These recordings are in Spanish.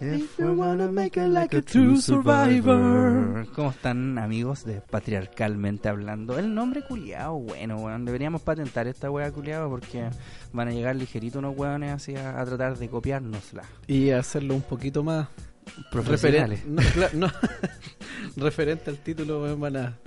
If we wanna make it like a true survivor. ¿Cómo están amigos de Patriarcalmente Hablando? El nombre culiado, bueno, weón. Deberíamos patentar esta wea culiado porque van a llegar ligerito unos weones así a, a tratar de copiárnosla. Y hacerlo un poquito más Profesionales. referen- no, cla- no, referente al título, weón, van a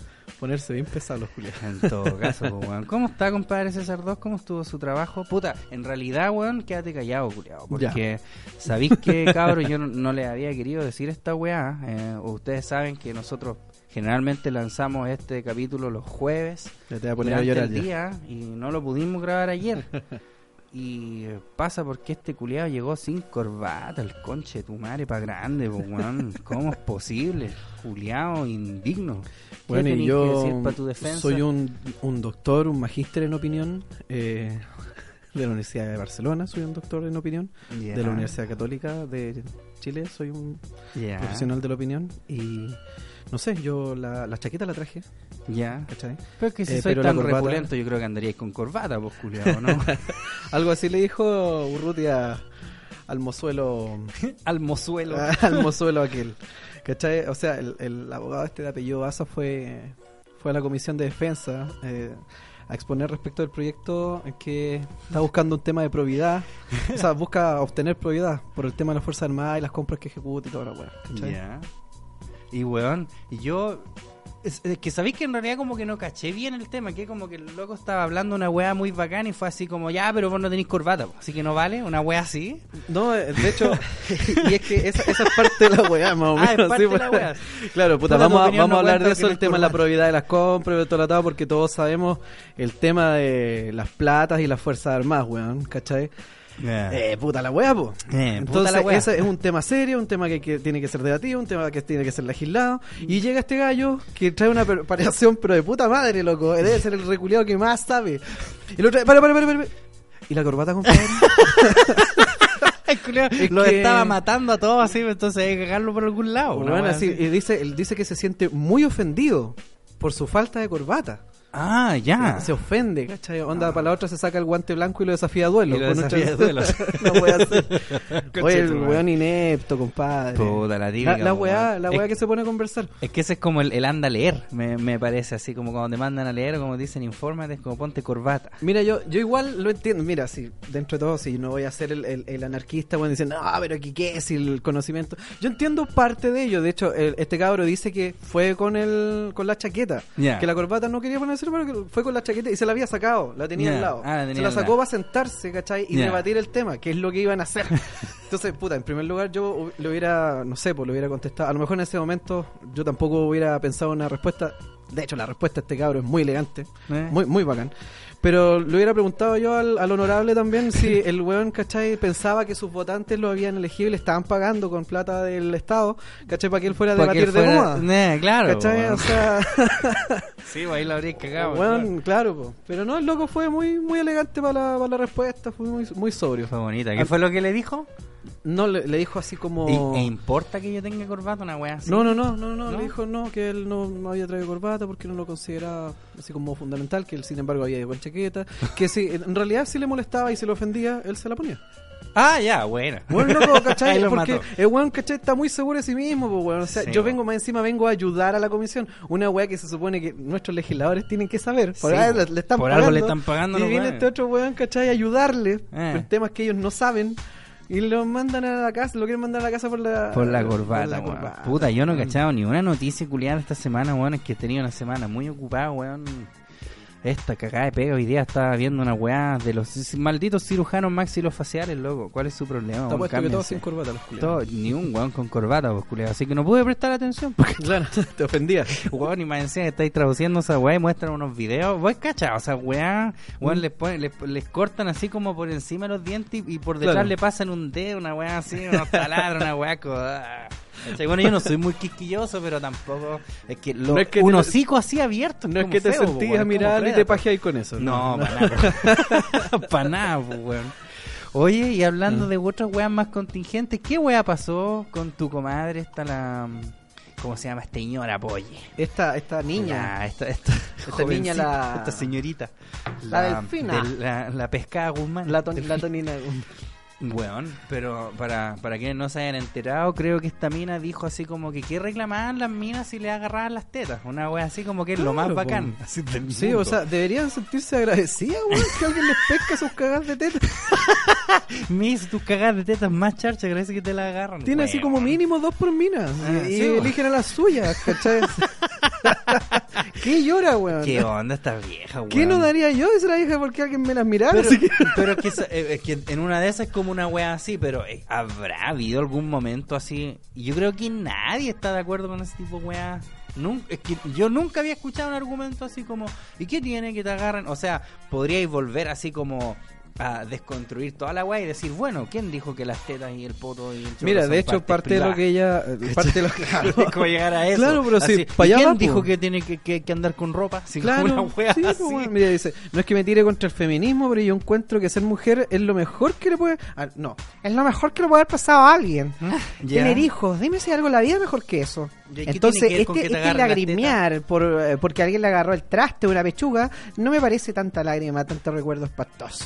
ponerse bien pesados los culiados. En todo caso, pues, weón. ¿Cómo está, compadre César 2? ¿Cómo estuvo su trabajo? Puta, en realidad, weón, quédate callado, culiado. Porque sabéis que, cabros, yo no, no les había querido decir esta weá. Eh, ustedes saben que nosotros generalmente lanzamos este capítulo los jueves. Ya te voy a poner a llorar el ya. día y no lo pudimos grabar ayer. Y pasa porque este culiado llegó sin corbata, el conche de tu madre pa' grande, weón. ¿Cómo es posible? Culiado indigno. ¿Qué Bueno, y que yo tu defensa? soy un, un doctor, un magíster en opinión eh, de la Universidad de Barcelona, soy un doctor en opinión. De la Universidad Católica de Chile, soy un profesional de la opinión. Y no sé, yo la, la chaqueta la traje, Ya. ¿cachai? Pero es que si Eh, soy pero tan corbata- repulento, yo creo que andaríais con corbata, pues, culiado, ¿no? Algo así le dijo Urrutia al mozuelo Al mozuelo. al mozuelo aquel. ¿Cachai? O sea, el, el abogado este de apellido Baza fue, fue a la comisión de defensa eh, a exponer respecto del proyecto que está buscando un tema de probidad. o sea, busca obtener probidad por el tema de las Fuerzas Armadas y las compras que ejecuta y toda la weá. ¿cachai? Y weón, y yo. Es, es que sabéis que en realidad como que no caché bien el tema, que como que el loco estaba hablando una weá muy bacana y fue así como, ya, pero vos no tenéis corbata, po, así que no vale, una weá así. No, eh, de hecho, y es que esa, esa es parte de la weá, más o Ah, es menos. parte sí, de la pues. weá. Claro, puta, vamos, a, vamos a hablar de eso, el tema de la probidad de las compras y todo lo atado, porque todos sabemos el tema de las platas y las fuerzas armadas, weón, ¿cachai? Eh, puta la weá, po. Entonces, ese es un tema serio, un tema que, que tiene que ser debatido, un tema que tiene que ser legislado. Y llega este gallo que trae una preparación, pero de puta madre, loco. Debe ser el reculeado que más sabe. Y lo trae, para, para, para, para. ¿Y la corbata, compadre? Es lo que- estaba matando a todos así, entonces hay que cagarlo por algún lado. Bueno, weá así, así. y dice, él dice que se siente muy ofendido por su falta de corbata. Ah, ya. Se ofende, ¿cachai? Onda, para la otra se saca el guante blanco y lo desafía a duelo. Y lo desafía a chas- duelo. no hacer. Oye, el weón inepto, compadre. Puta, la típica, La, la weá, la Es- weá que se pone a conversar. Es que ese es como el, el anda a leer, me, me parece, así como cuando te mandan a leer o como dicen, infórmate, es como ponte corbata. Mira, yo, yo igual lo entiendo. Mira, sí, dentro de todo, sí, no voy a ser el, el, el anarquista, bueno, diciendo, no, pero aquí qué es el conocimiento. Yo entiendo parte de ello. De hecho, el- este cabro dice que fue con el con la chaqueta. Que la corbata no quería ponerse, que fue con la chaqueta y se la había sacado. La tenía al lado. Ah, la tenía se la sacó para sentarse, ¿cachai? Y Ya. debatir el tema, que es lo que iban a hacer. Entonces, puta, en primer lugar, yo le hubiera, no sé, pues le hubiera contestado. A lo mejor en ese momento yo tampoco hubiera pensado una respuesta. De hecho, la respuesta de este cabro es muy elegante. ¿Eh? Muy, muy bacán. Pero le hubiera preguntado yo al, al honorable también si el weón, ¿cachai? Pensaba que sus votantes lo habían elegido y le estaban pagando con plata del Estado, ¿cachai? Para que él fuera a debatir él de fuera- moda. Eh, claro. ¿Cachai? weón. O sea, Sí, pues ahí lo habría cagado. weón, claro, po. pero no, el loco fue muy muy elegante para la, para la respuesta, fue muy, muy sobrio. Fue bonita. ¿Qué fue lo que le dijo? No, le, le dijo así como... ¿Y- ¿E importa que yo tenga corbata? Una wea así. No, no, no, no, no, ¿No? le dijo no, que él no, no había traído corbata porque no lo consideraba así como fundamental, que él sin embargo había ido con chaqueta, que si en realidad si le molestaba y se le ofendía, él se la ponía. Ah, ya, buena. Bueno, Ahí ¿cachai? Porque mató. el weón, ¿cachai? Está muy seguro de sí mismo, pues, weón. O sea, Sí, yo vengo más encima, vengo a ayudar a la comisión. Una weá que se supone que nuestros legisladores tienen que saber. Por, Sí, po. le, le están Por pagando. algo le están pagando Y viene este otro weón, ¿cachai? A ayudarle Eh. en temas que ellos no saben. Y lo mandan a la casa, lo quieren mandar a la casa por la, Por la corbata, por la weón. corbata. Puta, yo no he cachado ni una noticia culiada esta semana, weón. Es que he tenido una semana muy ocupada, weón. Esta cagada de pega hoy día estaba viendo una weá de los malditos cirujanos maxilofaciales, loco. ¿Cuál es su problema? Te weón? apuesto que todos sin corbata los culiados. Ni un weón con corbata, pues, culiado. Así que no pude prestar atención porque, Claro, te ofendía. weón, y más encima estáis traduciendo esa weá y muestran unos videos. Vos cachado, o sea, weá, weón, Mm. les, ponen, les, les cortan así como por encima de los dientes y, y por detrás Claro. le pasan un dedo, una weá así, unos taladros, una weá. co- ah. Bueno, yo no soy muy quisquilloso, pero tampoco. Es que, lo, No es que un te- hocico así abierto. No es que te feo, sentías a mirar y te pajeáis con eso. No, para nada. para nada, pues, weón. Oye, y hablando Ah. de otras weas más contingentes, ¿qué wea pasó con tu comadre? Esta la... ¿Cómo se llama? Esta señora, polle. Esta, esta niña. La- esta, esta, Esta niña, la- Esta señorita. La delfina. de la, la pescada Guzmán. La, ton- la tonina. Weón, pero para, para quienes no se hayan enterado, creo que esta mina dijo así como que ¿qué reclamaban las minas si le agarraban las tetas? Una wea así como que es lo más Claro, bacán. po. así del Sí, mundo. o sea, deberían sentirse agradecidas, weón, que alguien les pesca sus cagas de teta. Mis, tus cagadas de tetas más charcha, parece que te la agarran. Tiene así como mínimo dos por mina. Ah, y sí, po. eligen a las suyas, ¿cachai? ¿Qué llora, weón? ¿Qué onda esta vieja, weón? ¿Qué no daría yo de ser la hija porque alguien me las mirara? Pero, Así que- pero es, que, esa- eh, es que en una de esas es como una wea así, pero eh, ¿habrá habido algún momento así? Yo creo que nadie está de acuerdo con ese tipo de wea. Nun- es que yo nunca había escuchado un argumento así como ¿y qué tiene que te agarren? O sea, podríais volver así como a desconstruir toda la wea y decir, bueno, ¿quién dijo que las tetas y el poto y el Mira, de hecho, parte de lo que ella. eh, Parte lo claro. ¿Cómo llegar a eso? Claro, pero sí, Así, pa' ¿y allá ¿Quién va, po. dijo que tiene que, que- que andar con ropa? Como Claro, una wea sí, pues, así. bueno, mira, dice, no es que me tire contra el feminismo, pero yo encuentro que ser mujer es lo mejor que le puede... ah, no, es lo mejor que le puede haber pasado a alguien. Ya. Tener hijos, dime si hay algo en la vida mejor que eso. ¿Y qué Entonces, que este, que te este lagrimear por, eh, porque alguien le agarró el traste o una pechuga, no me parece tanta lágrima, tanto recuerdo espantoso.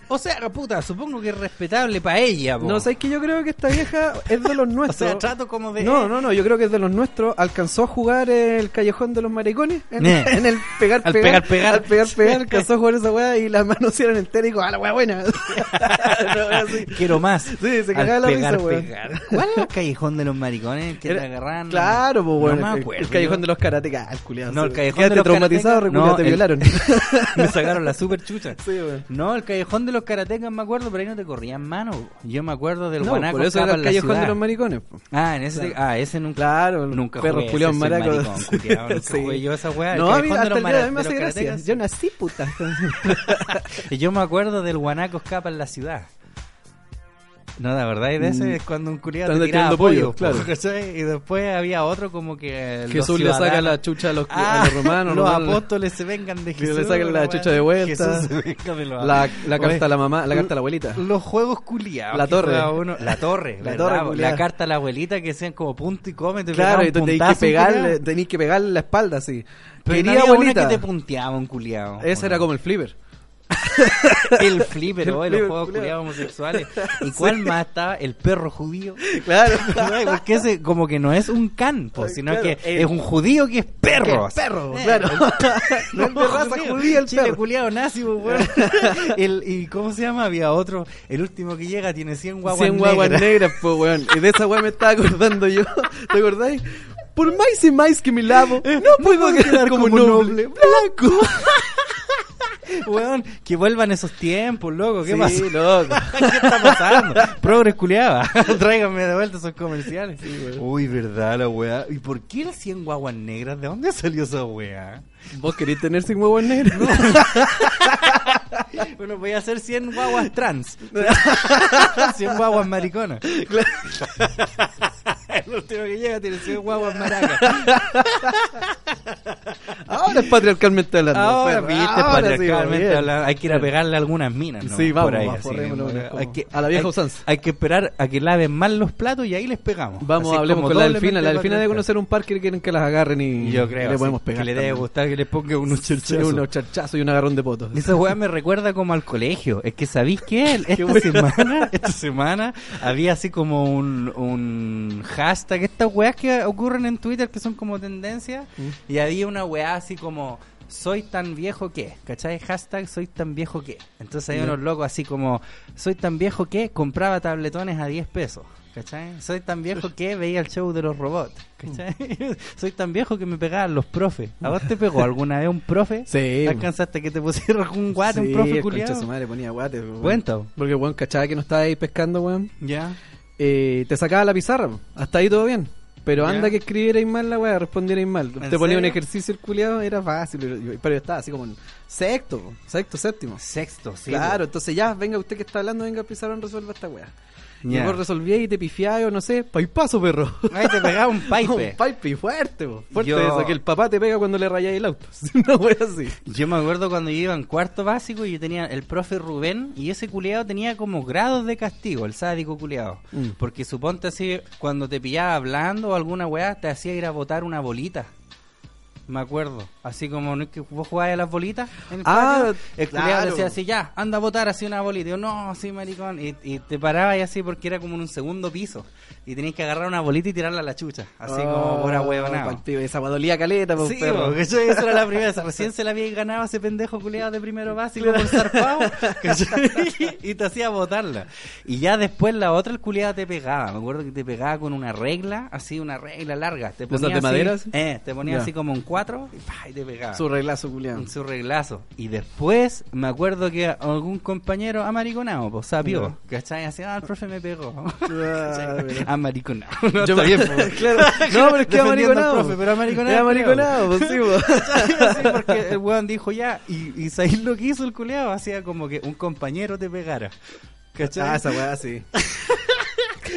O sea, puta, supongo que es respetable para ella, po. No, sabes que yo creo que esta vieja es de los O nuestros. sea, trato como de... No, no, no, yo creo que es de los nuestros. Alcanzó a jugar el callejón de los maricones en, Eh. en el pegar, Al pegar, pegar, pegar. Al pegar, pegar, alcanzó a jugar esa weá y las manos eran enteras y dijo, ah, la weá buena. Quiero más. Sí, se cagaba la pegar, risa, pegar. ¿Cuál era el callejón de los maricones que Era- te agarran? Claro, pues bueno, No el- acuerdo. el, callejón yo. de los karatecas, culiado. No, el callejón de los traumatizado, te violaron. Me sacaron la super chucha. sí, weón. No, el callejón de los karatecas me acuerdo, pero ahí no te corrían manos. Yo me acuerdo del No, guanaco por eso era el callejón de los maricones. po. Ah, en ese, ah, ese nunca. Claro, Nunca perros culiados maracos. Sí. yo esa weá. No, a mí hasta los el día de me hace los gracia. Yo nací puta. Y Yo me acuerdo del guanaco escapa en la ciudad. No, la verdad, y de ese Mm. es cuando un culiado te tiraba tirando pollo, pollo, claro. ¿cachai? Y después había otro como que Jesús le saca la chucha a los, Ah, a los romanos. los apóstoles se vengan de Que le Jesús. sacan la chucha de vuelta. Jesús se venga de los La, la Oye, carta a la mamá, la carta a la abuelita. Los juegos culiados. La torre. uno- la torre. La ¿verdad? torre La carta a la abuelita que sean como punto y come. Te Claro, y tú tenías que pegarle, tenías que pegarle la espalda así. Pero Quería no había una abuelita. que te punteaba un culiado. Ese era como el flipper. el flipper, El los juegos culiados homosexuales. ¿Y cuál más estaba? El perro judío. Claro. Ay, Porque ese como que no es un can, pues, sino Claro, que el- es un judío que es perro. Que es perro, Eh, claro. el- No es de raza judío. judía el Chile perro. culiado nazi, weón. el, ¿Y cómo se llama? Había otro, el último que llega tiene 100 guaguas 100 guaguas negras. negras, pues, weón. Y de esa weá me estaba acordando yo. ¿Te acordáis? Por más y más que me lavo, no puedo quedar como, noble. Blanco. Weón, que vuelvan esos tiempos, loco. ¿Qué sí, pasa? loco. ¿Qué está pasando? Progres culiaba. Tráiganme de vuelta esos comerciales. Uy, verdad, la weá. ¿Y por qué las 100 guaguas negras? ¿De dónde salió esa weá? ¿Vos querés tener 100 guaguas negras? Bueno, voy a hacer 100 guaguas trans. 100 guaguas mariconas. El último que llega tiene 100 guaguas maracas. Ahora es patriarcalmente hablando. Ahora, viste, Ahora sí, patriarcalmente bien. hablando, hay que ir a pegarle algunas minas, ¿no? Sí, vamos, Por ahí, vamos, así, como hay que, a la vieja hay- usanza. Hay que esperar a que laven mal los platos y ahí les pegamos. Vamos, Así hablemos con la delfina. La delfina debe conocer un parque que quieren que las agarren y, Yo creo y le podemos sí, pegar. que le debe gustar que le ponga unos Sí, cherchazos. unos charchazos y un agarrón de poto. Esa weá me recuerda como al colegio. Es que sabéis qué? Esta semana, esta semana había así como un, un hashtag, estas weas que ocurren en Twitter que son como tendencias, Mm. y había una weá así como soy tan viejo que, ¿cachai? Hashtag soy tan viejo que. Entonces hay unos locos así como soy tan viejo que compraba tabletones a 10 pesos. ¿Cachai? Soy tan viejo que veía el show de los robots. ¿Cachai? Soy tan viejo que me pegaban los profes. ¿A vos te pegó alguna vez un profe? Sí. ¿Alcanzaste que te pusieran un guate, un Sí, profe el culiado? su madre ponía guate. Cuenta. Porque, weón, cachaba que no estaba ahí pescando, weón. Ya. Eh, te sacaba la pizarra. Hasta ahí todo bien. Pero anda que escribierais mal la weá, respondierais mal. ¿En Te ponía un ejercicio el culiado, era fácil. Pero yo, estaba así como en Sexto, sexto, séptimo. Sexto, sí. claro, entonces ya, venga usted que está hablando, venga pizarrón, resuelva esta weá. Y vos resolvías y te pifiás o no sé, paipazo, perro. Ahí te pegaba un pipe. Un pipe fuerte, po. Fuerte Yo- eso, que el papá te pega cuando le rayáis el auto. Una wea así. Yo me acuerdo cuando yo iba en cuarto básico y yo tenía el profe Rubén y ese culiado tenía como grados de castigo, el sádico culiado. Mm. Porque suponte así, cuando te pillaba hablando o alguna weá, te hacía ir a botar una bolita. Me acuerdo. Así como ¿no es que vos jugabas a las bolitas en el Ah, patio? El claro. decía así, ya, anda a botar así una bolita. Y yo, no, así maricón. Y, y te parabas y así porque era como en un segundo piso. Y tenías que agarrar una bolita y tirarla a la chucha. Así como por ahuevonado. Pal pibe, Esa guadolía caleta, po, Sí, perro. po, ¿cachai? esa era la primera. Recién se la había ganado ese pendejo culiado de primero básico por zarpado. Y te hacía botarla. Y ya después la otra, el culiado te pegaba. Me acuerdo que te pegaba con una regla, así, una regla larga. Te ¿De esas ponía de así- madera, sí? Eh, te ponía así como un cuatro y, pa, y te pegaba. Su reglazo. En su reglazo. Y después me acuerdo que algún compañero amariconado, pues sabió. ¿Cachai? Así, ah, el profe me pegó. Amariconado. No, Yo bien, claro. No, pero es que amariconado. profe, pero amariconado. Amariconado, pues sí, po. Sí, porque el weón dijo ya, y, y ¿sabéis lo que hizo el culeado? Hacía como que un compañero te pegara. ¿Cachai? Ah, esa weá, sí.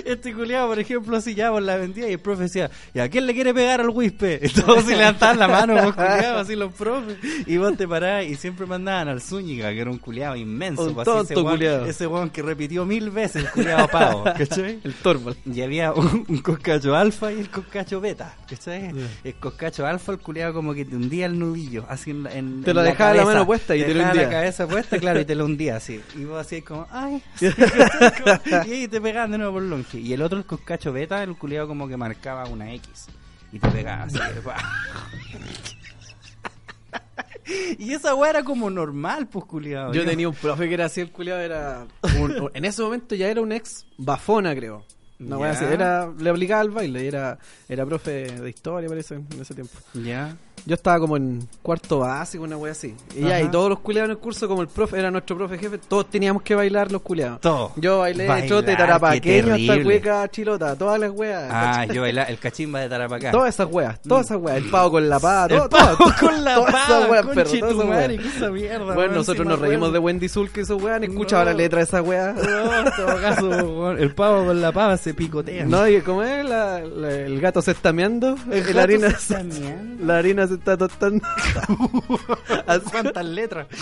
Este culeado, por ejemplo, así ya por la vendía y el profe decía, ¿y a quién le quiere pegar al wispe? Y todos se levantaban la mano, vos culeado, así los profes. Y vos te parabas y siempre mandaban al Zúñiga, que era un culeado inmenso. Un pues, así, ese tonto culiao. Ese weón que repitió mil veces el culeado pavo, ¿cachai? El Torbal. Y había un, un coscacho alfa y el coscacho beta, ¿cachai? Ya. El coscacho alfa, el culeado como que te hundía el nubillo, así en, en Te en lo dejaba la mano puesta y te lo hundía. la cabeza puesta, claro, y te lo hundía así. Y vos así como, ay, así. Como- y ahí te pegaban de nuevo por longe. Y el otro, el coscacho beta, el culeado como que marcaba una X. Y te pegaba así. y esa weá era como normal, pues culiado. Yo tenía un profe que era así, el culiado era... un- en ese momento ya era un ex bafona, creo. Una weá Ya. así. Era, le aplicaba al baile era, era profe de historia, parece, en ese tiempo. Ya. Yo estaba como en cuarto básico, una wea así. Y ya, y todos los culiados en el curso, como el profe era nuestro profe jefe, todos teníamos que bailar los culiados. Todo. Yo bailé Bailar, chote, qué tarapaqueño, hasta terrible. cueca, chilota, todas las weas. Ah, yo bailaba el cachimba de Tarapacá. Todas esas weas, todas esas weas. El pavo con la pava, todo, todo, con la todas pava, esas weas, perro, todas esas weas. esa mierda, Bueno, weón, nosotros sí me nos reímos acuerdo. de Wendy Sul que esos weas, ni escuchaba No. la letra de esa wea. No, en todo caso, weón, el pavo con la pava se picotea. No, y como es, la, la- el gato se está meando, El la gato harina se está meando. la harina se está tostando. Así- ¿Cuántas letras?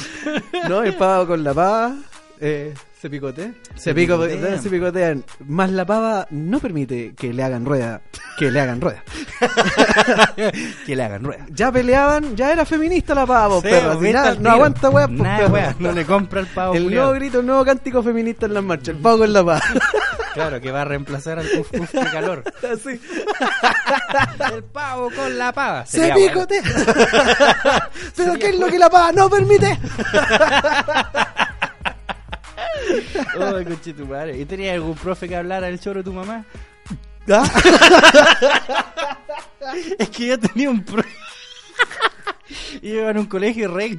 No, el pavo con la pava eh, se picotea. Se, picotea, picotean. se picotean. Más la pava no permite que le hagan rueda. Que le hagan rueda. que le hagan rueda. Ya peleaban, ya era feminista la pava, Sí, perro. nada, no aguanta weá, pues, no le compra el pavo. El culiao. nuevo grito, el nuevo cántico feminista en las marchas. El pavo con la pava. Claro, que va a reemplazar al uf, uf, qué calor. El pavo con la pava. Se bueno. picotea. Pero ¿qué es lo que la pava no permite? Ay, conchetumare. ¿Y tenías algún profe que hablara el choro de tu mamá? ¿Ah? Es que yo tenía un profe. Iba en un colegio re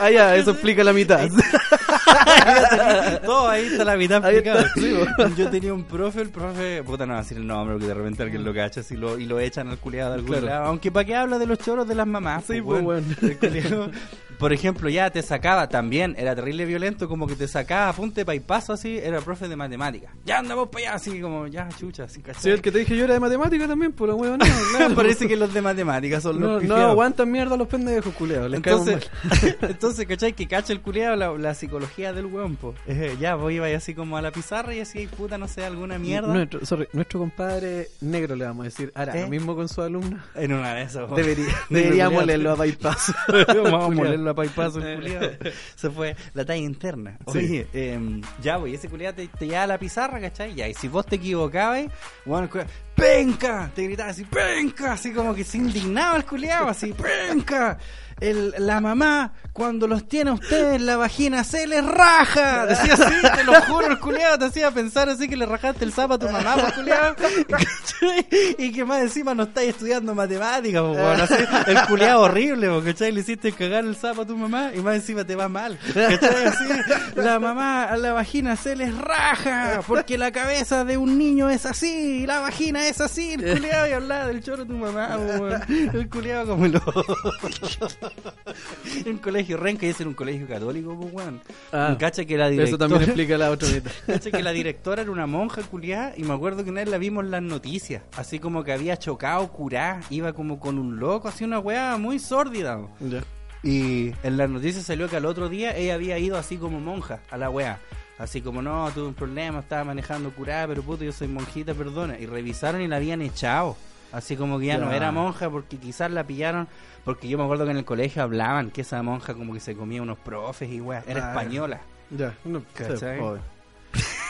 Ah, ya, eso explica la mitad. Todo ahí está la mitad explicado. Yo tenía un profe, el profe, puta no decir el nombre porque de repente alguien lo cacha así lo, y lo echan al culiado de algún Claro. lado. Aunque para qué habla de los choros de las mamás. Sí, pues, weón. Por ejemplo, ya te sacaba también, era terrible violento, como que te sacaba apunte pa' y paso así, era profe de matemáticas. Ya andamos para allá, así como, ya chucha, así ¿cachai? Sí, el que te dije yo era de matemática también, por la hueva no, claro. Parece que los de matemáticas son No, los no aguantan mierda los pendejos, culeados. Les Entonces, entonces, ¿cachai? Que cacha el culiado la, la psicología del weón, po. Eh, ya, vos ibas así como a la pizarra y así, puta, no sé, alguna mierda. Nuestro, sorry, nuestro compadre negro le vamos a decir, hará ¿Eh? lo mismo con su alumno. En una de esas. Debería, deberíamos leerlo a bypass. Vamos a molerlo paipazo el culiado. Se fue la talla interna. Sí. Oye, em, ya, pues, ese culiado te, te lleva a la pizarra, ¿cachai? Ya, y si vos te equivocabas, bueno, el ¡penca! Te gritaba así, ¡penca! Así como que se indignaba el culiado, así, ¡penca! El, la mamá, cuando los tiene a ustedes en la vagina, se les raja. Decía así, te lo juro, el culiado te hacía pensar así que le rajaste el sapo a tu mamá, pues, culiado. Y que más encima no estáis estudiando matemáticas, pues, weón, así, el culiado horrible, pues, ¿cachai? Le hiciste cagar el sapo a tu mamá y más encima te va mal. Así, la mamá a la vagina se les raja porque la cabeza de un niño es así, y la vagina es así. El culiado y hablaba del choro de tu mamá, pues, weón. El culiado como lo. un colegio renca y ese era un colegio católico, pues, weón. Ah, Cacha que la directora... Eso también explica la otra mitad. Cacha que la directora era una monja culiada y me acuerdo que una vez la vimos en las noticias, así como que había chocado, curá, iba como con un loco, así una weá muy sórdida. Y en las noticias salió que al otro día ella había ido así como monja a la weá. Así como, no, tuve un problema, estaba manejando curada, pero puto, yo soy monjita, perdona. Y revisaron y la habían echado. Así como que ya, no era monja porque quizás la pillaron. Porque yo me acuerdo que en el colegio hablaban que esa monja como que se comía unos profes y weá. Era Ah, española. Ya. No, ¿Cachai?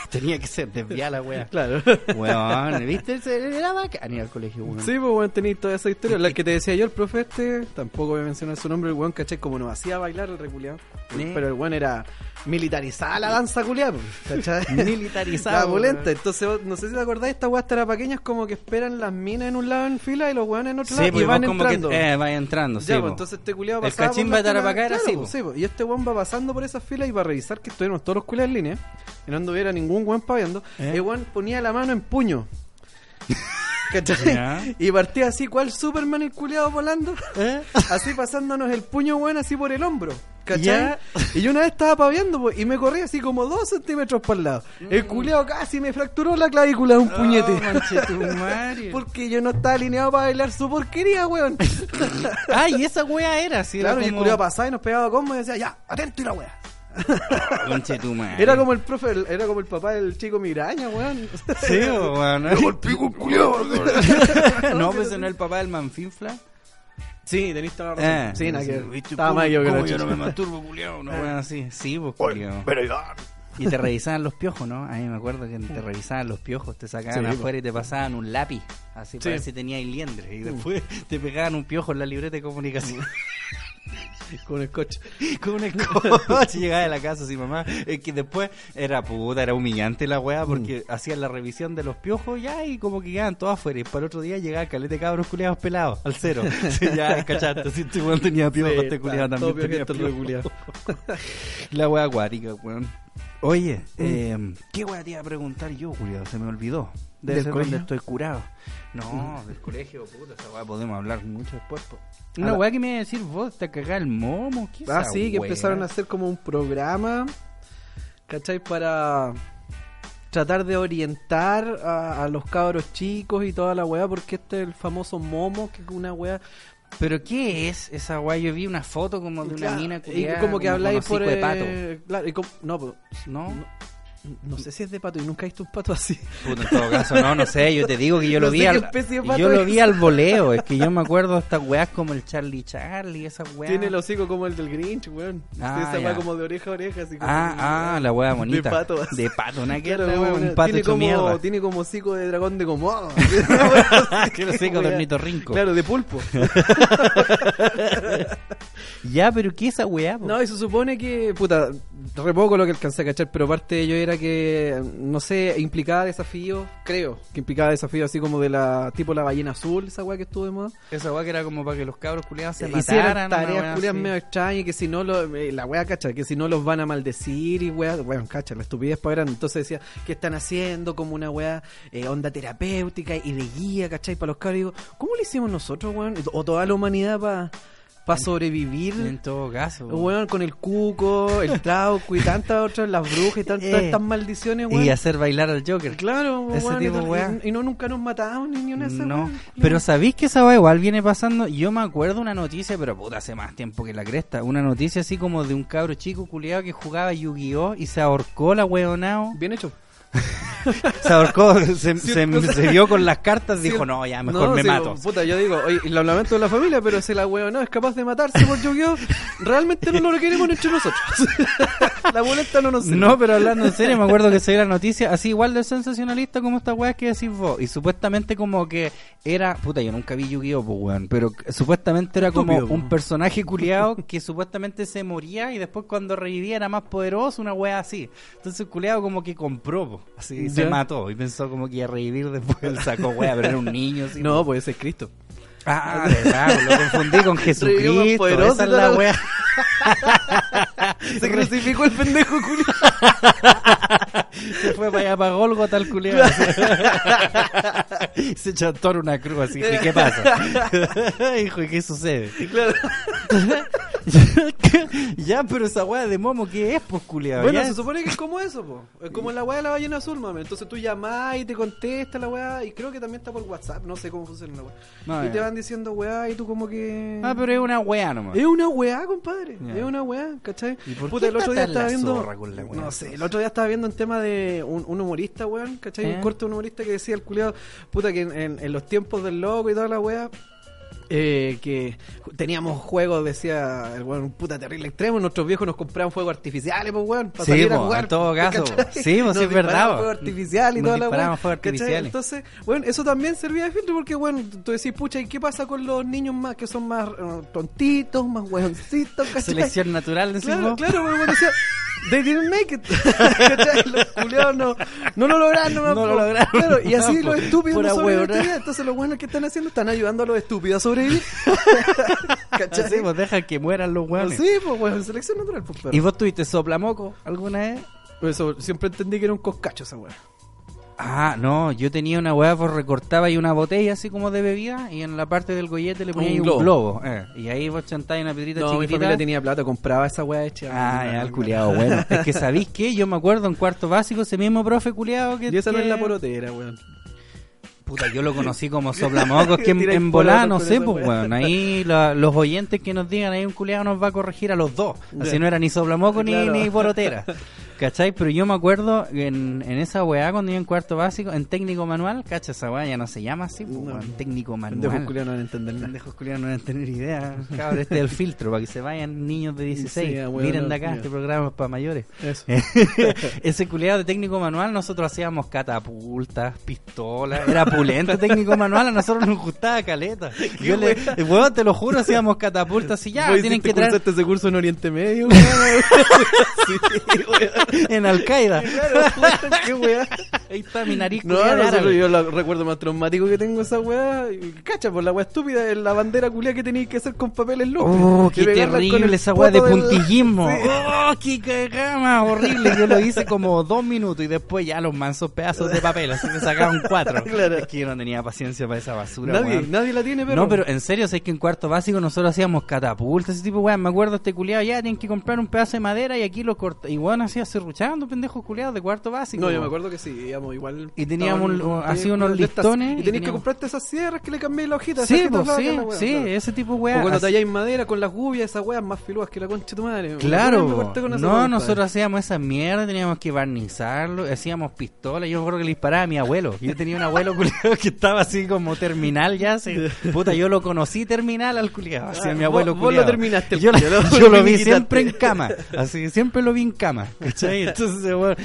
Tenía que ser desviada la weá. Claro. Weón, ¿viste? Era bacán ir al colegio, weón. Sí, pues bueno, tenéis toda esa historia. La que te decía yo, el profe este, tampoco voy a mencionar su nombre, el weón, ¿cachai? Como nos hacía bailar el reculeado. Pero el weón era militarizada la danza culiada, pues, weón. Entonces, no sé si te acordáis, esta weá era pequeña, es como que esperan las minas en un lado en fila y los weones en otro Sí, lado pues y van entrando. que eh, entrando, Ya, sí, pues, entonces este culiado El cachín va Tarapacá era claro, así, pues, sí, Y este weón va pasando por esas filas y va a revisar que estuviéramos todos los culiados en línea y no anduviera ningún weón paviando. ¿Eh? El weón ponía la mano en puño. ¿Cachai? Y partía así, ¿cuál Superman el culiado volando? ¿Eh? Así pasándonos el puño, weón, así por el hombro. ¿Cachai? Y yo una vez estaba paviando po, y me corrí así como dos centímetros para el lado. El culiado casi me fracturó la clavícula de un puñete. Oh, conchetumare. Porque yo no estaba alineado para bailar su porquería, weón. Ay, y esa wea era, sí. claro, era y el como... culiado pasaba y nos pegaba como y decía, ya, atento y la wea. Era como el profe, era como el papá del chico Miraña, weón. Sí, o, weón. No, pues no es el papá del manfinfla. Sí, tenés toda la Eh, razón. sí, nada que ver. ¿viste Estaba más yo que la yo no me masturbo, culiao? No, weón, así. Sí, pues, culiao. Y te revisaban los piojos, ¿no? A mí me acuerdo que te revisaban los piojos, te sacaban Sí, afuera y te pasaban un lápiz, así para Sí. ver si tenías liendre. Y después te pegaban un piojo en la libreta de comunicación. Con el coche. Con el coche llegaba de la casa así, mamá. Es que después era puta, era humillante la weá porque hacían la revisión de los piojos ya y como que quedaban todos afuera. Y para el otro día llegaba el calete cabros culiados pelados al cero. Sí, ya, cachaste. Si este weón tenía piojos, Sí, este culiado también tenía piojos. La weá acuática, weón. Oye, eh, ¿qué weá te iba a preguntar yo, culiado? Se me olvidó. Debe ¿Del ser colegio? donde estoy curado. No, del colegio, puta, esa weá podemos hablar mucho después. po. Una weá que me iba a decir vos, te cagá el momo. ¿Qué es Ah, esa sí, que weá? empezaron a hacer como un programa, ¿cachai? Para tratar de orientar a, a los cabros chicos y toda la weá, porque este es el famoso momo, que es una weá... ¿Pero qué es esa weá? Yo vi una foto como de una Claro, mina y culiada, como que habláis por... de pato. claro, y como- no, pues, ¿No? no, no sé si es de pato, y nunca he visto un pato así. Puta, en todo caso, no, no sé, yo te digo que yo No lo vi al, especie de pato yo lo vi al voleo, es que yo me acuerdo de estas weas como el Charlie Charlie, esas weas. Tiene el hocico como el del Grinch, weón. Ah, esa weá ya. como de oreja a oreja, así como... Ah, ah, la wea bonita. De pato. De pato, una que Claro, wea, un pato tiene hecho como, mierda. tiene como hocico de dragón de Komodo. Que lo sé con tornito rinco. Claro, de pulpo. Ya, pero ¿qué es esa wea? po? No, y se supone que, puta, re poco lo que alcancé a cachar, pero parte de ello era que, no sé, implicaba desafíos, creo, que implicaba desafíos así como de la, tipo la ballena azul, esa weá que estuvo de moda. Esa wea que era como para que los cabros culiados se Hicieran mataran. tareas así. medio extrañas y que si no, lo, eh, la weá cacha, que si no los van a maldecir y weá, weón, cacha, la estupidez para grande. Entonces decía, ¿qué están haciendo? Como una weá, eh, onda terapéutica y de guía, ¿cachai? Para los cabros. Y digo, ¿cómo lo hicimos nosotros, weón? O toda la humanidad para sobrevivir. En todo caso. Weón, con el cuco, el trauco y tantas otras, las brujas y tantas Eh. estas maldiciones, weón. Y hacer bailar al Joker. Claro, Ese weón, tipo, y, weón. y no nunca nos matamos ni, ni una No, weón. pero ¿sabéis que esa weá igual viene pasando? Yo me acuerdo una noticia, pero puta, hace más tiempo que la cresta. Una noticia así como de un cabro chico culiado que jugaba Yu-Gi-Oh! y se ahorcó la weonao. Bien hecho. Se ahorcó, se, vio con las cartas, dijo, no, ya, mejor no, me sí, mato. Puta, yo digo, oye, lo lamento de la familia, pero si la weón no es capaz de matarse por Yu-Gi-Oh! realmente no lo queremos entre nosotros. la boleta no nos sirve. No, pero hablando en serio, me acuerdo que se dio la noticia así igual de sensacionalista como esta weá que decís vos. Y supuestamente como que era, puta, yo nunca vi Yu-Gi-Oh, pues weón, pero supuestamente era como Estúpido, un po. personaje culiado que supuestamente se moría y después cuando revivía era más poderoso, una weá así. Entonces el culiado como que compró, po, así, se mató y pensó como que iba a revivir después el sacó weá, pero era un niño así. No, pues ese es Cristo. Ah, verdad, pues, lo confundí con Jesucristo, poderoso esa es la weá. Se crucificó el pendejo culo. Se fue para allá para Golgota el culiado. se chantó en una cruz así. ¿Y qué pasa? Hijo, ¿y qué sucede? Claro. ya, pero esa weá de momo, ¿qué es, pues, culiado? Bueno, Ya se es- supone que es como eso, po. Es como la weá de la ballena azul, mami. Entonces tú llamás y te contesta la weá. Y creo que también está por WhatsApp. No sé cómo funciona la weá. No, y ya. te van diciendo weá y tú como que. Ah, pero es una weá nomás. Es una weá, compadre. Es una weá, ¿cachai? ¿Y por Puta, qué el otro día estaba viendo. no sé, el otro día estaba viendo un tema de un, un humorista, weón, ¿cachai? ¿Eh? Un corto de un humorista que decía el culiado, puta, que en, en- en los tiempos del loco y toda la weá. eh, que teníamos juegos, decía el weón, puta terrible extremo. Nuestros viejos nos compraban fuegos artificiales, pues weón, para Sí, salir a po, jugar. en todo caso. Sí, es verdad, fuegos artificiales y Nos toda la artificiales. Entonces, bueno, eso también servía de filtro porque, bueno, tú decís, pucha, ¿y qué pasa con los niños más que son más eh, tontitos, más hueoncitos, ¿cachai? Selección natural, decimos. Claro, claro, cuando decía, they didn't make it. Los culiados no, no lo lograron, No lo lograron. Claro, y así No, los po. estúpidos no sobreviven. Entonces, los buenos que están haciendo están ayudando a los estúpidos a sobrevivir. ¿Cachai? Así, pues deja que mueran los weones. Sí, pues, bueno, selección natural, pues, perro. ¿Y vos tuviste soplamoco alguna vez? Por eso siempre entendí que era un coscacho esa weá. Ah, no, yo tenía una weá, vos recortaba ahí una botella así como de bebida y en la parte del gollete le ponía Un ahí un globo. globo. eh, y ahí vos chantáis una piedrita No, mi chiquitita. familia tenía plata, compraba esa weá hecha. Ah, ya, el culiado, bueno. Es que sabéis qué, yo me acuerdo en cuarto básico, ese mismo profe culiado que. Y esa no que- es la porotera, weón. Puta, yo lo conocí como soplamocos, que en, en porotos no sé, pues, weón. Ahí la- los oyentes que nos digan, ahí un culiado nos va a corregir a los dos. Así no era ni soplamoco ni, Claro. ni porotera. ¿Cachai? Pero yo me acuerdo en, en esa weá cuando iba en cuarto básico, en técnico manual, cacha, esa weá ya no se llama así, pues, No. weón, técnico manual. Pendejos culiados no van a entender nada. Pendejos culiados no deben tener idea. Cabrón, este es el filtro para que se vayan niños de 16. Sí, ah, bueno, Miren de acá, este programa es para mayores. Eso. Ese culiado de técnico manual, nosotros hacíamos catapultas, pistolas, era pulento técnico manual, a nosotros nos gustaba caleta. Yo le, weón, te lo juro, hacíamos catapultas y ya, tienen que traer ese curso en Oriente Medio, weón. sí, weón. En Al Qaeda. Ahí está mi nariz No, nosotros, árabe. yo lo recuerdo más traumático que tengo esa weá. Cacha, por la weá estúpida, la bandera culia que tenéis que hacer con papeles locos. Oh, Y qué terrible esa weá de del- puntillismo. Sí. Oh, qué cagama horrible. Yo lo hice como dos minutos y después ya los mansos pedazos de papel, así que sacaban cuatro. Claro. Es que yo no tenía paciencia para esa basura. Nadie, nadie la tiene, pero. No, pero en serio, sé que en cuarto básico nosotros hacíamos catapultas, ese tipo de weón. Me acuerdo este culiado ya, tienen que comprar un pedazo de madera y aquí lo corta. Y weón hacía serruchando, pendejos culiados de cuarto básico. No, yo me acuerdo que sí, igual. Y teníamos estaban- un- así unos de listones Y y tenías que comprarte esas sierras que le cambié la hojita. Sí, pues, sí, sí, claro. ese tipo de O weón. cuando talláis madera con las gubias, esas weas más filuas que la concha de tu madre. Claro, no, nosotros hacíamos esa mierda, teníamos que barnizarlo, hacíamos pistolas, yo me acuerdo que le disparaba a mi abuelo, yo tenía un abuelo culiado que estaba así como terminal ya, puta, yo lo conocí terminal al culiado, así a mi Ah, abuelo vos- vos lo terminaste, el yo, lo- culiao, yo lo vi siempre en cama, así, siempre lo vi en cama, ¿cachai? Entonces, bueno,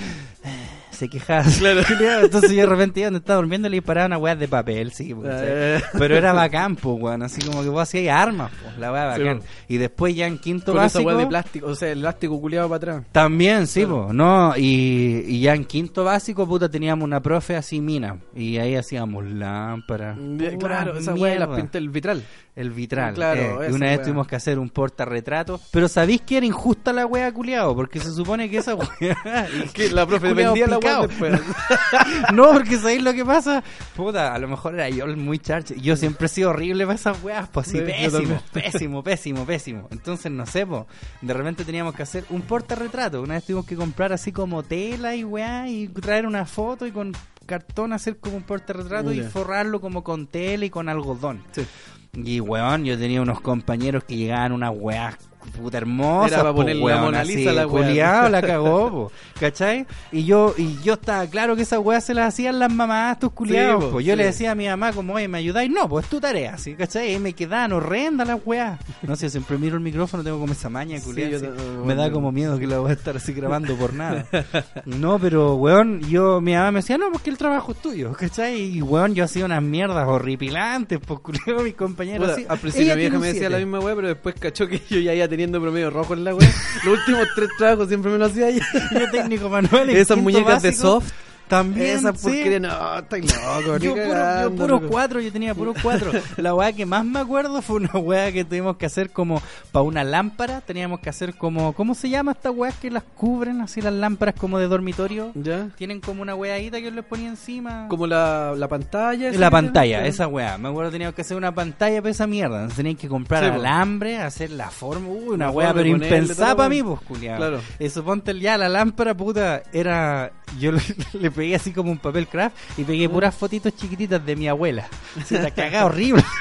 se quejaba, Claro. entonces yo de repente iba donde estaba durmiendo le disparaba una weá de papel, sí, ¿cachai? Eh. pero era bacán, pues, weón, así como que vos hacías armas, pues, la bacán. po. Y después ya en quinto Con básico... de plástico, o sea, el elástico culiado para atrás. También, sí, po, no, y, y ya en quinto básico, puta, teníamos una profe así mina, y ahí hacíamos lámparas. Claro, esa las mierda. pinta el vitral. El vitral. Claro, eh, y una vez tuvimos que hacer un portarretrato, pero ¿sabéis que era injusta la wea culiao? Porque se supone que esa wea... Que la profe vendía la después. no, porque ¿sabéis lo que pasa? Puta, a lo mejor era yo muy charche. Yo siempre he sido horrible para esas weas, pues así, Sí, pésimo, pésimo, pésimo, pésimo. Entonces, no sé, po, de repente teníamos que hacer un portarretrato. Una vez tuvimos que comprar así como tela y weá, y traer una foto y con cartón hacer como un portarretrato y Ya. forrarlo como con tela y con algodón. Sí. Y weón, yo tenía unos compañeros que llegaban unas weas puta hermosas. Era para po, ponerle la Mona así, Lisa a la wea. culiao, la cagó, po, ¿cachai? Y yo, y yo estaba claro que esas weas se las hacían las mamás, tus culiados. po. Yo sí. le decía a mi mamá como, oye, ¿me ayudáis? No, pues es tu tarea, ¿sí? ¿cachai? Y me quedaban horrendas las weas. No sé, siempre miro el micrófono, tengo como esa maña, Sí, culiao, así. Me bueno. da como miedo que la voy a estar así grabando por nada. No, pero, weón, yo, mi mamá me decía, no, porque el trabajo es tuyo, ¿cachai? Y, weón, yo hacía unas mierdas horripilantes, pues, culiao, mis compañeros. Así. al principio vieja me decía siete. la misma weá, pero después cachó que yo ya iba teniendo promedio rojo en la weá. Los últimos tres trabajos siempre me lo hacía ella. Yo técnico manual. Esas muñecas de básico, soft. También, Esa sí. porquería, no, estáis loco, Yo, puro, yo puros cuatro, yo tenía puros cuatro. La weá que más me acuerdo fue una weá que tuvimos que hacer como para una lámpara. Teníamos que hacer como, ¿cómo se llama esta weá que las cubren? Así las lámparas como de dormitorio. ¿Ya? Tienen como una weadita que les ponía encima. Como la, la pantalla. La pantalla, esa weá. Me acuerdo que teníamos que hacer una pantalla para esa mierda. Entonces tenían que comprar Sí, alambre, hacer la forma. Uy, una La weá, pero impensada para mí, pues, culiado. Claro. Y suponte ya la lámpara, puta, era. Yo le, le pegué así como un papel craft y pegué puras fotitos chiquititas de mi abuela. Se la cagaba horrible.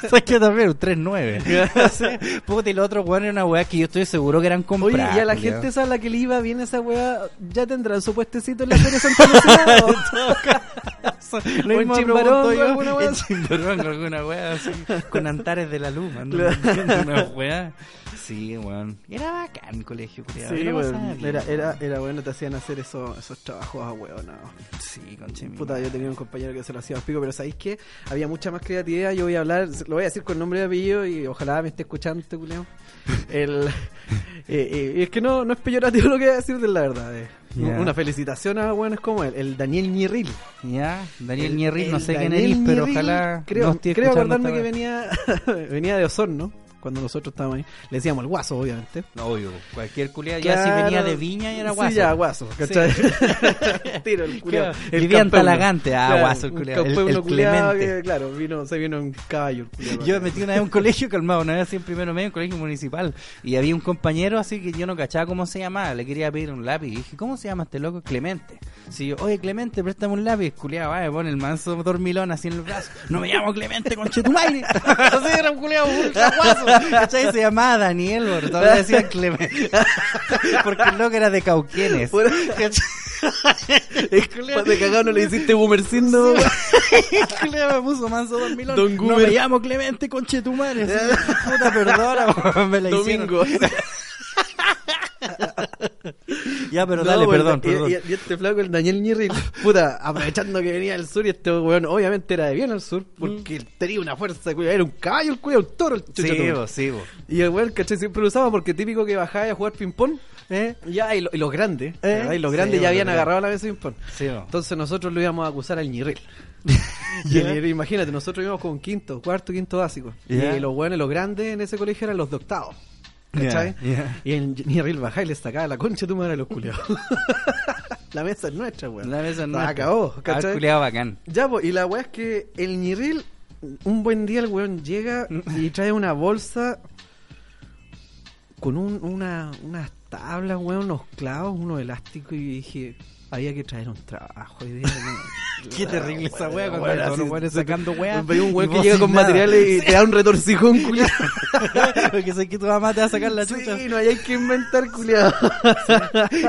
¿Sabes qué también? Un 3-9. Sí, Puta, y lo otro, weón, era una weá que yo estoy seguro que eran Oye, compradas. y a la culiao. gente esa a la que le iba bien esa weá, ya tendrán su puestecito en la Feria Santa Lucía. Lo mismo pregunto yo, alguna weá en Chimbarongo, alguna weá así, con antares de la luz, ¿no? una weá. Sí, weón. Era bacán el colegio, culiao. Sí, weón, era, era, era bueno, te hacían hacer esos, esos trabajos a weón, no. Sí, conche Puta, yo tenía un compañero que se lo hacía a pico, pero ¿sabéis qué? Había mucha más creatividad. Yo voy a hablar, lo voy a decir con nombre y apellido y ojalá me esté escuchando este culeo. El, eh, eh, es que no, no es peyorativo lo que voy a decir de la verdad. eh. Una felicitación a buenos como él, el Daniel Ñirril. Ya, Daniel El- Ñerril, no el sé quién eres, pero Ñirril, ojalá Creo, no creo acordarme que venía, venía de Osorno, cuando nosotros estábamos ahí. Le decíamos el guaso, obviamente. No, Obvio, cualquier culiado, ya si venía de Viña y era Sí, guaso. ya, guaso, ¿cachai? Tiro el culiao. Claro, El. Talagante, ah, Claro, guaso el un culiao, el- el Clemente. que, claro, vino, se vino en caballo. el. Yo me metí una vez en un colegio calmado, una vez así en primero medio, en un colegio municipal. Y había un compañero así que yo no cachaba cómo se llamaba. Le quería pedir un lápiz. Y dije, ¿cómo se llama este loco? Clemente. Si yo, oye Clemente, préstame un lápiz. Culeado, va, me pone el manso dormilón así en el brazo. No me llamo Clemente, conchetumaire. así era un culeado ultra guaso. ¿Cachai? Se llamaba Daniel, todavía le decían Clemente. Porque el loco era de Cauquenes. Pura- ¿Cachai? Es culiao, de cagado no le hiciste boomer síndrome. Culeado me puso manso dormilón. Don no me llamo Clemente, conchetumaire. Así, Puta, perdona, me la hicieron. Domingo. Ya, pero No, dale, pues, perdón, y, perdón. y- y este flaco, el Daniel Ñirril, puta, aprovechando que venía del sur y este weón obviamente era de bien al sur, porque tenía una fuerza, era un caballo el culiao, un toro el chucha Sí, bo, sí, bo. Y el weón, ¿cachai? Siempre lo usaba porque típico que bajaba a jugar ping-pong. ¿Eh? Ya, y, lo- y los grandes, ¿Eh? Y los Sí, grandes ya habían verdad. agarrado la mesa de ping-pong. Sí. Entonces nosotros lo íbamos a acusar al. Y Ya. el Ñirril, imagínate, nosotros íbamos con quinto, cuarto, quinto básico. Y los buenos, los grandes en ese colegio eran los de octavo. ¿Cachai? Y el Ñirril bajaba y le sacaba la concha de tu madre a los culiados. la mesa es nuestra, weón. La mesa no Se acabó, Ah, ¿cachai? culiado bacán. Ya, po, y la weá es que el Ñirril, un buen día el weón llega y trae una bolsa con un, una, unas tablas, weón, unos clavos, unos elásticos y dije, había que traer un trabajo. Y dije, Qué terrible esa weá cuando todos los se- sacando. Veía un weón que llega con nada. materiales y te da un retorcijón, culiado. Porque sé que tu mamá te va a sacar la chucha. Sí, no hay que inventar, culiado.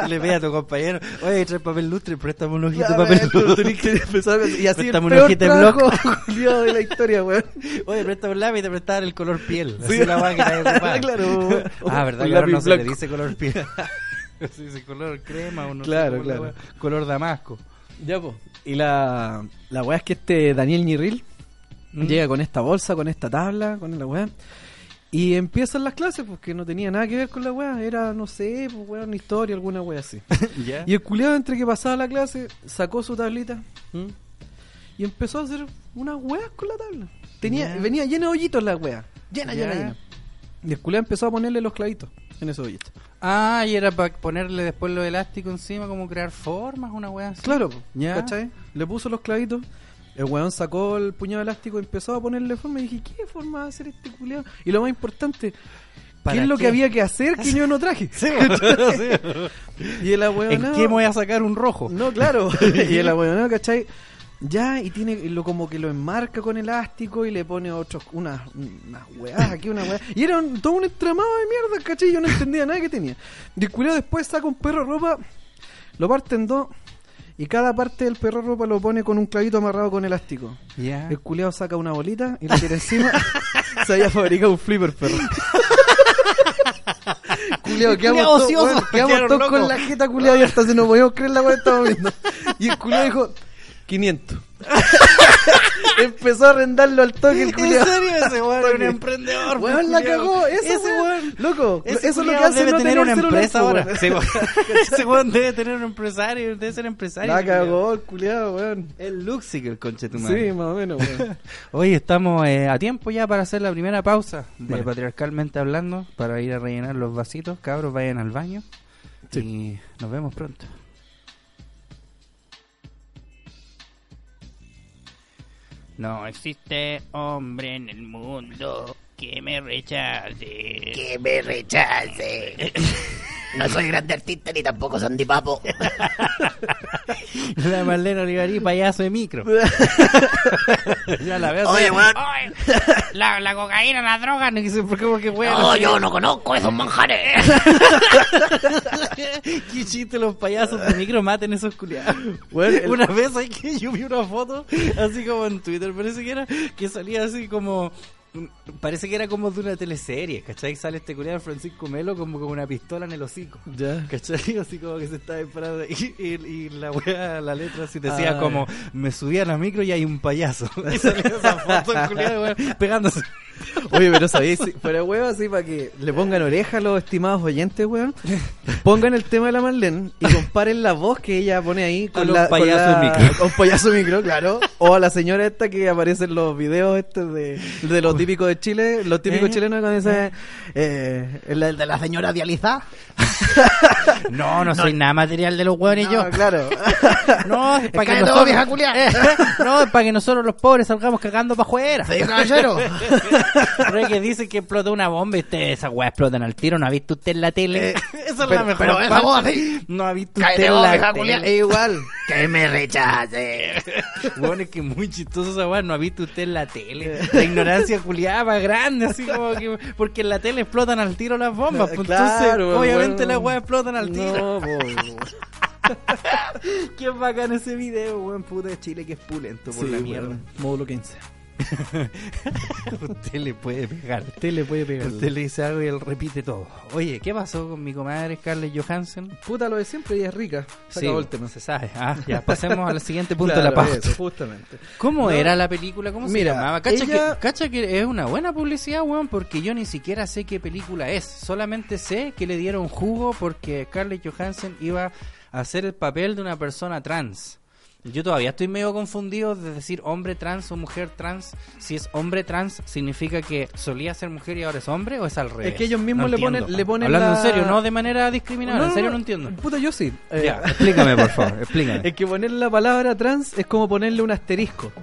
Le pega a tu compañero. Oye, trae papel lustre, préstame un ojito de papel Claro, lustre. Y así Préstame un hojita de trabajo, culiado de la historia, weón. Oye, préstame un lápiz y te prestaban el color piel. Sí. Así la weá que te. Claro. Ah, verdad, lápiz no se le dice color piel. Se dice color crema o no Claro, claro. Color damasco. Ya, po. Y la, la weá es que este Daniel Ñirril ¿Mm? llega con esta bolsa, con esta tabla, con la weá. Y empiezan las clases, porque no tenía nada que ver con la weá. Era, no sé, pues weá, una historia, alguna weá así. Y el culiado, entre que pasaba la clase, sacó su tablita ¿Mm? y empezó a hacer unas weas con la tabla. Tenía, venía llena de hoyitos la wea. Llena, llena, llena. Y el culiado empezó a ponerle los clavitos en esos hoyitos. Ah, y era para ponerle después los elásticos encima, como crear formas, una weá así. Claro, Ya. ¿cachai? Le puso los clavitos. El weón sacó el puñado elástico y empezó a ponerle forma. Y dije, ¿qué forma va a hacer este culiado? Y lo más importante, ¿qué ¿Para es lo qué? que había que hacer que yo no traje? Sí, Y el weón, ¿En qué me voy a sacar un rojo? No, claro. y el weón, ¿cachai? Ya, y tiene lo como que lo enmarca con elástico y le pone otros, unas, unas weas aquí, una wea. Y era un- todo un entramado de mierda, ¿cachai? Yo no entendía nada que tenía. Y el culiao después saca un perro ropa, lo parte en dos, y cada parte del perro ropa lo pone con un clavito amarrado con elástico. Ya. El culiao saca una bolita y la tira encima. se había fabricado un flipper, perro. culiao, quedamos todos, quedamos con la jeta culiao y hasta se nos podíamos creer la weá que estábamos viendo. Y el culiao dijo, 500. Empezó a arrendarlo al toque el ¿En culiao. serio ese weón un emprendedor? Weón, la culiao. cagó. Eso, Ese weón. Loco, Ese eso es lo que culiao hace debe no tener una empresa ahora. Sí, weón. ese weón debe tener un empresario, debe ser empresario. La culiao. cagó el culiado, weón. El Luxi que el conche tu Sí, madre. más o menos, weón. Hoy estamos eh, a tiempo ya para hacer la primera pausa de Vale. Patriarcalmente Hablando, para ir a rellenar los vasitos. Cabros, vayan al baño. Sí. Y nos vemos pronto. No existe hombre en el mundo que me rechace. que me rechace. No soy grande artista ni tampoco Sandy Papo. La Marlene Olivarí, payaso de micro. ya la veo. Oye, weón. "Ay, La, la cocaína, la droga, no sé por qué, porque weón. No, yo no conozco esos manjares. Qué chiste los payasos de micro maten esos culiados. Weón, el- Una vez hay que yo vi una foto, así como en Twitter, parece que era, que salía así como. Parece que era como de una teleserie, ¿cachai? Sale este culiado Francisco Melo como con una pistola en el hocico. Ya. ¿Cachai? Así como que se está disparando. Y, y, y la wea, la letra así decía Ah, como: Me subí a la micro y hay un payaso. Salía esa foto del culiado, weón, pegándose. Oye, pero sabéis, si fuera huevo así para que le pongan oreja a los estimados oyentes, weón. Pongan el tema de la Marlene y comparen la voz que ella pone ahí con los la con payasos la- micro. con payaso micro, claro. O a la señora esta que aparece en los videos estos de, de los típicos de Chile, los típicos ¿Eh? chilenos cuando dice eh, el, el de la señora dializada. No, no soy nada material de los hueones No, yo. claro. No, es para que nosotros, vieja culiá. no, es para que nosotros los pobres salgamos cagando para afuera. Sí, caballero. Pero es que dice que explotó una bomba y usted, esas weas explotan al tiro. ¿No ha visto usted en la tele? Esa es la pero- mejor pero esa voz así. No ha visto usted en la tele. Es igual. Que me rechace. Bueno, es que muy chistoso esa wea. No ha visto usted en la tele. La ignorancia culiada grande, así como que. Porque en la tele explotan al tiro las bombas. Pues Claro, entonces, obviamente bueno. las weas explotan al tiro. No, po. Qué bacán ese video, weón. Puta de Chile que es pulento por Sí, la mierda. weón. Módulo 15. Usted le puede pegar. Usted le puede pegar. Usted le dice algo y él repite todo. Oye, ¿qué pasó con mi comadre Scarlett Johansson? Puta lo de siempre y es rica. Se acabó el tema. se sabe. Ah, ya, pasemos al siguiente punto Claro, de la pauta. eso, justamente. ¿Cómo No. era la película? ¿Cómo Mira, se llamaba? Cacha, ella- que, cacha que es una buena publicidad, weón, porque yo ni siquiera sé qué película es. Solamente sé que le dieron jugo porque Scarlett Johansson iba a hacer el papel de una persona trans. Yo todavía estoy medio confundido de decir hombre trans o mujer trans. Si es hombre trans, ¿significa que solía ser mujer y ahora es hombre o es al revés? que ellos mismos No le ponen- le ponen Hablando la- en serio, no de manera discriminada, en serio no entiendo. Puta, yo sí. Eh, Ya, explícame por favor, explícame. Es que poner la palabra trans es como ponerle un asterisco.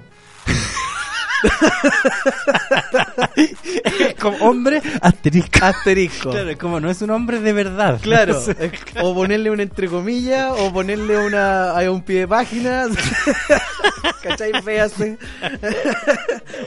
Como hombre asterisco. Asterisco. Claro, es como no es un hombre de verdad. Claro, O ponerle un entre comillas, o ponerle una a un pie de página. ¿Cachai? Véase.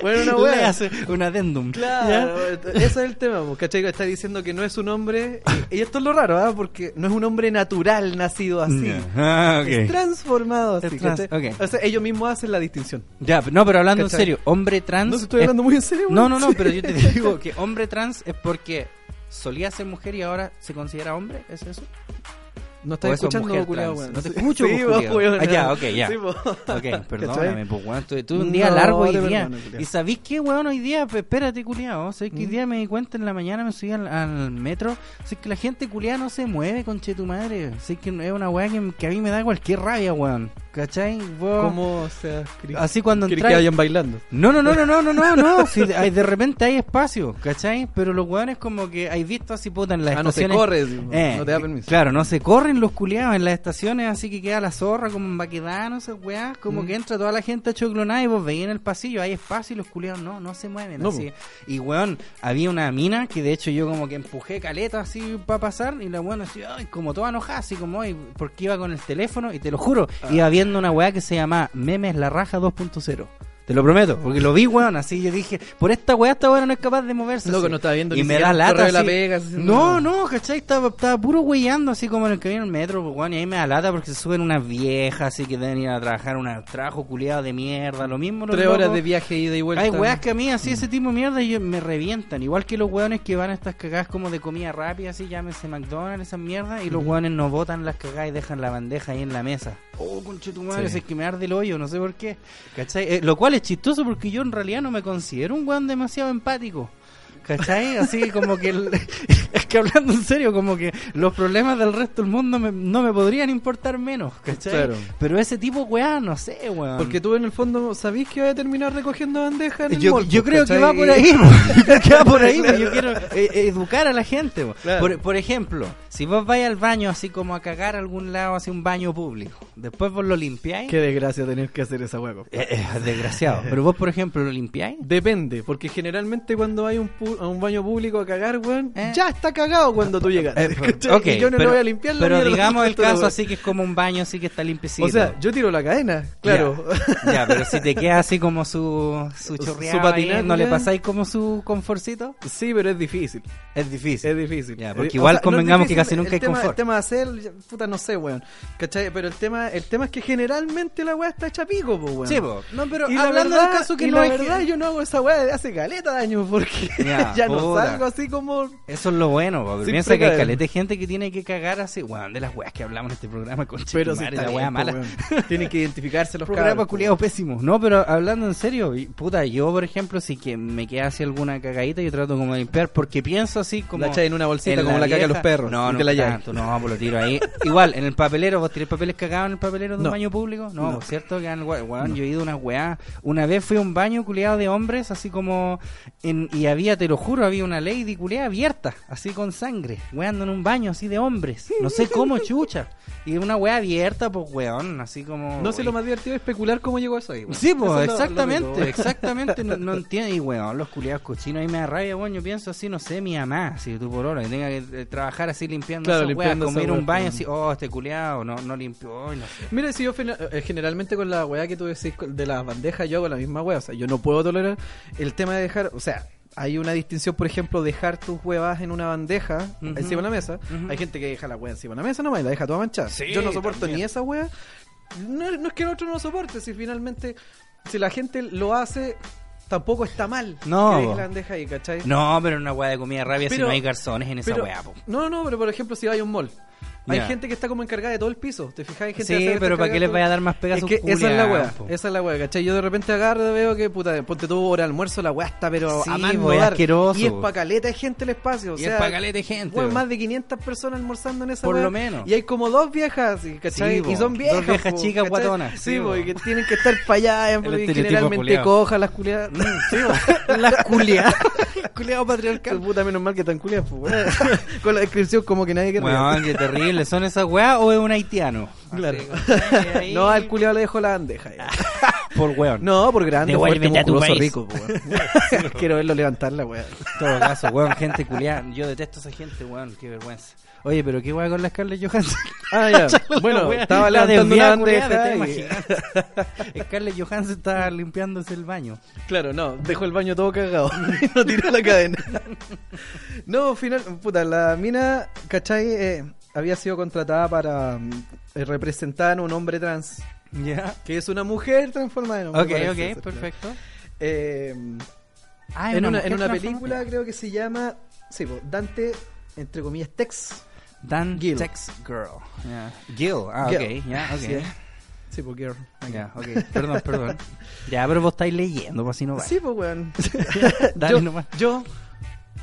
bueno, una wea. hace un adendum. Claro, ese es el tema, pues, ¿cachai? Está diciendo que no es un hombre. Y, esto es lo raro, ¿ah? Porque no es un hombre natural nacido así. Ah. Es transformado así. Es trans- ¿cachai? ok. O sea, ellos mismos hacen la distinción. Ya, no, pero hablando en serio, hombre trans. No se estoy es- hablando muy en serio, No, no, no, pero yo te digo que hombre trans es porque solía ser mujer y ahora se considera hombre, ¿es eso? No estás es escuchando, mujer culiao, weón. No te escucho, sí, vos, culiao. Ah, ya, ok, ya. Sí. Ok, perdóname, pues weón, tuve, un día No, largo hoy día. perdono, culiao. ¿Y sabéis qué, weón, hoy día? Pues, espérate, culiao. ¿Sabes Mm. que hoy día me di cuenta en la mañana, me subí al, al metro? ¿Sabes que la gente culiada no se mueve, conche tu madre? ¿Sabes que es una weá que, que a mí me da cualquier rabia, weón? ¿Cachai? Vos- ¿Cómo, querés- Así cuando entráis- que vayan bailando? No, no, no, no, no, no, no, no. Si de, hay- de repente hay espacio, ¿cachai? Pero los weones como que hay visto así puta en las Ah, no se estaciones. corre, Eh, no te da permiso. Claro, no se corren los culiados en las estaciones, así que queda la zorra como en Baquedano, esas weás, como Mm. que entra toda la gente a choclonar y vos veis en el pasillo, hay espacio y los culiados no, no se mueven. No, así. Y weón, había una mina que de hecho yo como que empujé caleta así para pasar y la weón así, ay, como toda enojada, así como, ay, porque iba con el teléfono y te lo juro, Ah. iba viendo una weá que se llama Memes La Raja 2.0. Te lo prometo, porque lo vi, weón, así yo dije, por esta weá esta weá no es capaz de moverse. Loco, así. no estaba viendo y ni me da lata. de la así. pega, así, no, no. ¿cachai? Estaba, estaba puro weyando así como en el que viene el metro, pues, weón, y ahí me da lata porque se suben unas viejas así que deben ir a trabajar un trabajo culiado de mierda, lo mismo. los Tres horas de viaje ida y vuelta. Hay weas que a mí así ese tipo de mierda y yo- me revientan. Igual que los weones que van a estas cagadas como de comida rápida, así llámese McDonald's, esas mierdas, y los weones no botan las cagadas y dejan la bandeja ahí en la mesa. oh, conche tu madre, Sí. es que me arde el hoyo, no sé por qué. ¿Cachai? Eh, lo cual es chistoso porque yo en realidad no me considero un weón demasiado empático. ¿Cachai? Así como que... el- es que hablando en serio, como que los problemas del resto del mundo me- no me podrían importar menos, ¿cachai? Claro. Pero ese tipo, weón, no sé, weón. Porque tú en el fondo sabís que vas a terminar recogiendo bandejas en el yo, yo creo que va por ahí, que va por ahí, yo quiero eh, educar a la gente. Claro. Por, por ejemplo, si vos vais al baño así como a cagar a algún lado, así un baño público, después vos lo limpiáis, Qué desgracia tener que hacer esa hueá. eh, eh, es desgraciado. Pero vos, por ejemplo, lo limpiáis. Depende, porque generalmente cuando hay un pu- a un baño público a cagar, weón, Eh. ya está cagado cuando tú llegas. Eh, ¿cachai? ok, y yo no pero, lo voy a limpiar la pero mierda, digamos el caso así que es como un baño así que está limpiecito. O sea, yo tiro la cadena, claro. Ya, ya, pero si te queda así como su, su Su chorreado patinar, ahí, ¿no le pasáis como su confortito? sí, pero es difícil. Es difícil. Es difícil. Ya, porque Eh, igual convengamos que difícil, casi nunca el hay tema, confort. El tema de hacer, puta, no sé, weón. ¿Cachai? Pero el tema, el tema es que generalmente la weá está hecha pico, weón. Sí, po. no, pero Y la hablando verdad, del caso que y no la hay verdad, que- yo no hago esa weá de hace caleta de años porque Ya, ya, no salgo así como. Eso es lo bueno, porque Sin piensa que hay caleta de gente que tiene que cagar así, weón, de las weas que hablamos en este programa con Pero si la wea mala. Tienen que identificarse los Programa cabros, po, culiado pésimo. No, pero hablando en serio, y, puta, yo por ejemplo, si que me queda así alguna cagadita, yo trato como de limpiar, porque pienso así como... La echáis en una bolsita en como la caga vieja- los perros. No, no, la tanto, no, pues lo tiro ahí. Igual, en el papelero, ¿vos tirás papeles cagados en el papelero de un No. baño público? No, No. pues, ¿cierto? Que gua- weón, yo he ido a una weá. Una vez fui a un baño culiado de hombres, así como... En, y había, te lo juro, había una lady culiada abierta, así con sangre, weando en un baño así de hombres. No sé cómo, chucha. Y una weá abierta, pues weón, así como... No sé, lo más divertido es especular cómo llegó eso ahí, weón. Sí, Eso pues, es lo- lo exactamente, exactamente, no, no entiendo, y weón, los culiados cochinos ahí me da rabia, weón, yo pienso así, no sé, mi mamá, si tú por hora, que tenga que eh, trabajar así limpiando Claro, esa weá, limpiando como esa ir a un baño así, oh, este culiado, no, no limpió, no sé. Mira, si yo eh, generalmente con la weá que tú decís de las bandejas, yo hago la misma weá. O sea, yo no puedo tolerar el tema de dejar. O sea, hay una distinción, por ejemplo, dejar tus huevas en una bandeja encima de la mesa. Hay gente que deja la weá encima de la mesa nomás y la deja toda manchada. Sí, yo no soporto también. ni esa weá. No, no es que el otro no lo soporte, si finalmente, si la gente lo hace, tampoco está mal. No, que la bandeja ahí, ¿cachai? No, pero una weá de comida rabia si no hay garzones en esa Pero- po. No, no, pero por ejemplo, si hay un mall. Hay gente que está como encargada de todo el piso. ¿Te fijas? Hay gente Sí, que pero ¿para qué les vaya a dar más pegas es que esa es la weá, esa es la weá, ¿cachai? Yo de repente agarro, veo que, puta, ponte tú hora de almuerzo, la weá está, pero Sí, a más no asqueroso, Y es pa' caleta de gente el espacio, o Y es pa' caleta de gente, po. más de 500 personas almorzando en esa Por lo menos. Y hay como dos viejas, y- ¿cachai? Sí, y son dos viejas, viejas po, chicas guatonas, Sí, sí, po. y que tienen que estar para allá, El porque generalmente cojas las culiadas. Sí, po. Las culiadas. culiado patriarcal. Puta, menos mal que están culiadas. Con la descripción como que nadie. Weón, qué terrible. ¿Son esas weas o es un haitiano? Claro. Así, ahí- No, al culiado le dejo la bandeja. ya. Por weón. No, por grande, fuerte, Devuélvete a tu musculoso, rico. weón. Quiero verlo levantarla, weón. En todo caso, weón, gente culiada. Yo detesto a esa gente, weón. Qué vergüenza. Oye, pero qué wea con la Scarlett Johansson. Ah, ya. La Bueno, estaba la levantando una bandeja. y-. Scarlett Johansson estaba limpiándose el baño. Claro, no, dejó el baño todo cagado. y no tiró la cadena. no, final, puta, la mina, ¿cachai? Eh, había sido contratada para mm, eh, representar a un hombre trans. Ya. Que es una mujer transformada en hombre. Ok, parece ok, ser, perfecto. Eh, Ah, en, una, en una película creo que se llama sí, po, Dante, entre comillas, Tex. Dan Gil. Tex Girl. Ya. Gil, ah, Gil. ok, ya, ok. Sí. Sí, pues girl. Ya, ok, perdón, perdón. Ya, pero vos estáis leyendo, pues así no va. Sí, pues weón. Dale yo, nomás. yo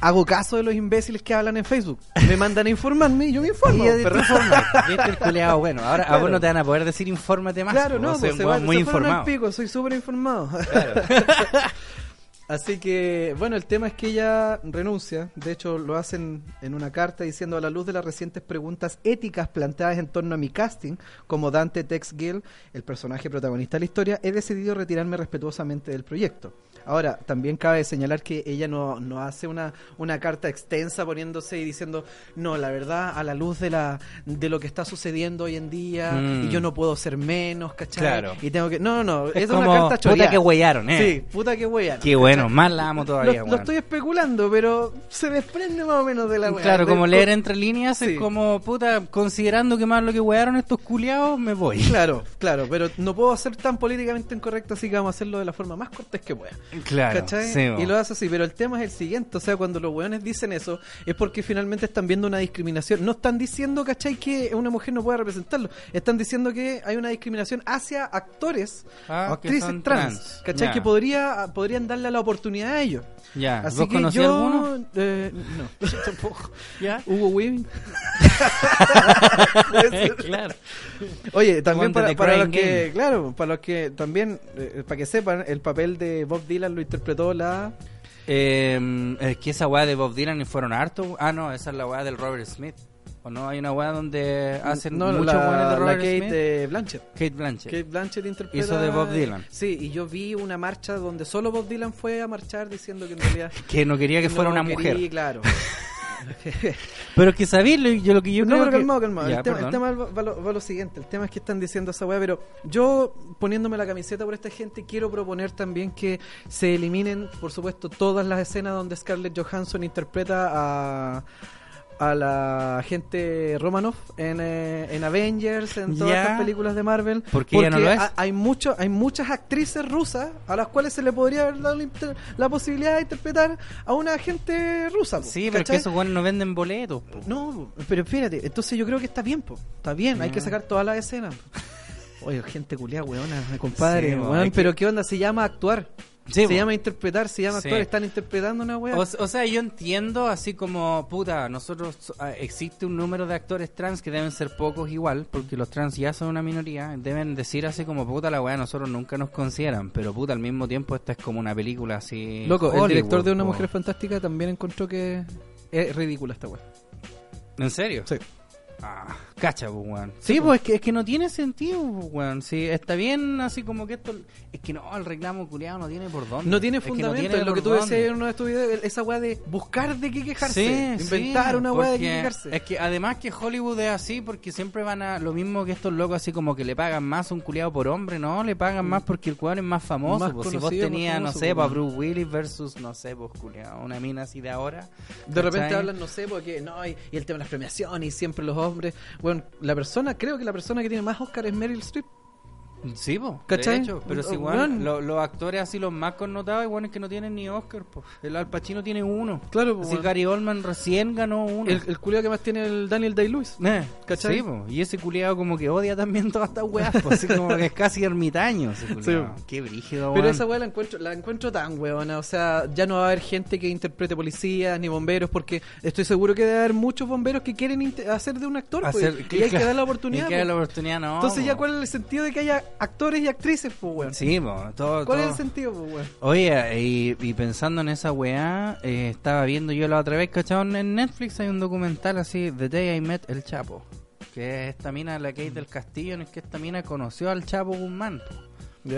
hago caso de los imbéciles que hablan en Facebook. Me mandan a informarme y yo me informo. Y el culeado, bueno, ahora a vos Claro. no te van a poder decir infórmate más. Claro, no, vos pues weón muy informado. pico, soy súper informado. Así que, bueno, el tema es que ella renuncia. De hecho, lo hacen en una carta diciendo a la luz de las recientes preguntas éticas planteadas en torno a mi casting, como Dante Tex Gill, el personaje protagonista de la historia, he decidido retirarme respetuosamente del proyecto. Ahora, también cabe señalar que ella no, no hace una, una carta extensa poniéndose y diciendo, no, la verdad, a la luz de, la, de lo que está sucediendo hoy en día, Mm. y yo no puedo ser menos, ¿cachai? Claro. Y tengo que... No, no, no, Es es como, una carta puta choreada. que huellaron, eh. Sí, puta que huellaron. Qué Menos mal la amo Lo, todavía, lo weón. estoy especulando, pero se desprende más o menos de la weá. Claro, como leer entre líneas Sí. es como, puta, considerando que más lo que wearon estos culiados, me voy. Claro, claro, pero no puedo ser tan políticamente incorrecto, así que vamos a hacerlo de la forma más cortés que pueda. Claro, ¿Cachai? sí, bo. y lo hace así, pero el tema es el siguiente, o sea, cuando los weones dicen eso, es porque finalmente están viendo una discriminación. No están diciendo, ¿cachai? Que una mujer no pueda representarlo. Están diciendo que hay una discriminación hacia actores Ah, o actrices que son trans, trans. ¿cachai? Que podría, podrían darle la oportunidad a ellos. Ya, Así ¿vos que yo, alguno? eh, no, tampoco. ¿Ya? Hugo Weaving. Claro. Oye, también para, para los que, Game. claro, para los que también, eh, para que sepan, el papel de Bob Dylan lo interpretó la... Eh, es que esa weá de Bob Dylan y fueron hartos. Ah, no, esa es la weá del Robert Smith. ¿O no? Hay una weá donde hacen no, muchos la, de la Robert Kate Smith. de Blanchett. Kate Blanchett. Kate Blanchett interpreta... Hizo de Bob Dylan. Sí, y yo vi una marcha donde solo Bob Dylan fue a marchar diciendo que en realidad... Que no quería que fuera no una quería, mujer. claro. Pero que sabéis, yo lo que yo no, creo pero que... calmado, calmado. Ya, el, tema, el perdón. tema va, va lo, va lo siguiente. El tema es que están diciendo esa weá, pero yo poniéndome la camiseta por esta gente quiero proponer también que se eliminen, por supuesto, todas las escenas donde Scarlett Johansson interpreta a a la gente Romanoff en, eh, en Avengers, en todas Ya. estas películas de Marvel. Porque ella no lo es. ha- hay, mucho, hay muchas actrices rusas a las cuales se le podría haber dado la, posibilidad de interpretar a una agente rusa. po, Sí, pero que esos weones no venden boletos. po. No, pero espérate, entonces yo creo que está bien, po. Está bien, hay Ya. que sacar todas las escenas. Oye, gente culiada, weona, compadre, Sí, po, weón, hay que- pero ¿qué onda? Se llama actuar. Sí, se llama interpretar, se llama Sí. actuar, están interpretando una weá. O, o sea, yo entiendo así como, puta, nosotros, ah, existe un número de actores trans que deben ser pocos igual, porque los trans ya son una minoría, deben decir así como, puta, la weá, nosotros nunca nos consideran, pero puta, al mismo tiempo esta es como una película así... Loco, el director de Una. Mujer Fantástica también encontró que es ridícula esta weá. ¿En serio? Sí. Ah, cacha, pues, weón. Sí, po. pues es que, es que no tiene sentido, pues, weón. Sí, está bien así como que esto... Es que no, el reclamo culiado no tiene por dónde. No tiene Es que fundamento, tiene es lo que tú decías en uno de tus videos, esa weá de buscar de qué quejarse, Sí, inventar sí, una weá de qué quejarse. Es que además que Hollywood es así porque siempre van a lo mismo que estos locos así como que le pagan más a un culiado por hombre, no, le pagan más porque el cuadro es más famoso. Más pues, si vos tenías, no sé, pues, para. Bruce Willis versus, no sé, pues culiado, una mina así de ahora. De repente hablan, no sé, porque no, y, y el tema de las premiaciones y siempre los hombres. Bueno, la persona, creo que la persona que tiene más Oscar es Meryl Streep. Sí, po, ¿Cachai? de hecho, pero si igual lo- los actores así los más connotados igual es que no tienen ni Oscar, pues. El Al Pacino tiene uno. Claro, pues, Así weón. Gary Oldman recién ganó uno. El, el culiao que más tiene el Daniel Day-Lewis. Eh, ¿Cachai? Sí, po, y ese culiado como que odia también todas estas weas, po, así como que es casi ermitaño ese culiao. Sí. Qué brígido, Pero weón. esa weá la encuentro, la encuentro tan weona. O sea, ya no va a haber gente que interprete policías ni bomberos, porque estoy seguro que debe haber muchos bomberos que quieren hacer de un actor. pues, y hay que dar la oportunidad. hay que dar la oportunidad, no. Entonces, po. ya cuál es el sentido de que haya actores y actrices, pues, weón. Sí, po, todo, ¿Cuál todo. es el sentido, pues, weón? Oye, y, y pensando en esa weá, eh, estaba viendo yo la otra vez, ¿cachado? En Netflix hay un documental así, The Day I Met El Chapo, que es esta mina, la Kate del Castillo, en el que esta mina conoció al Chapo Guzmán, po,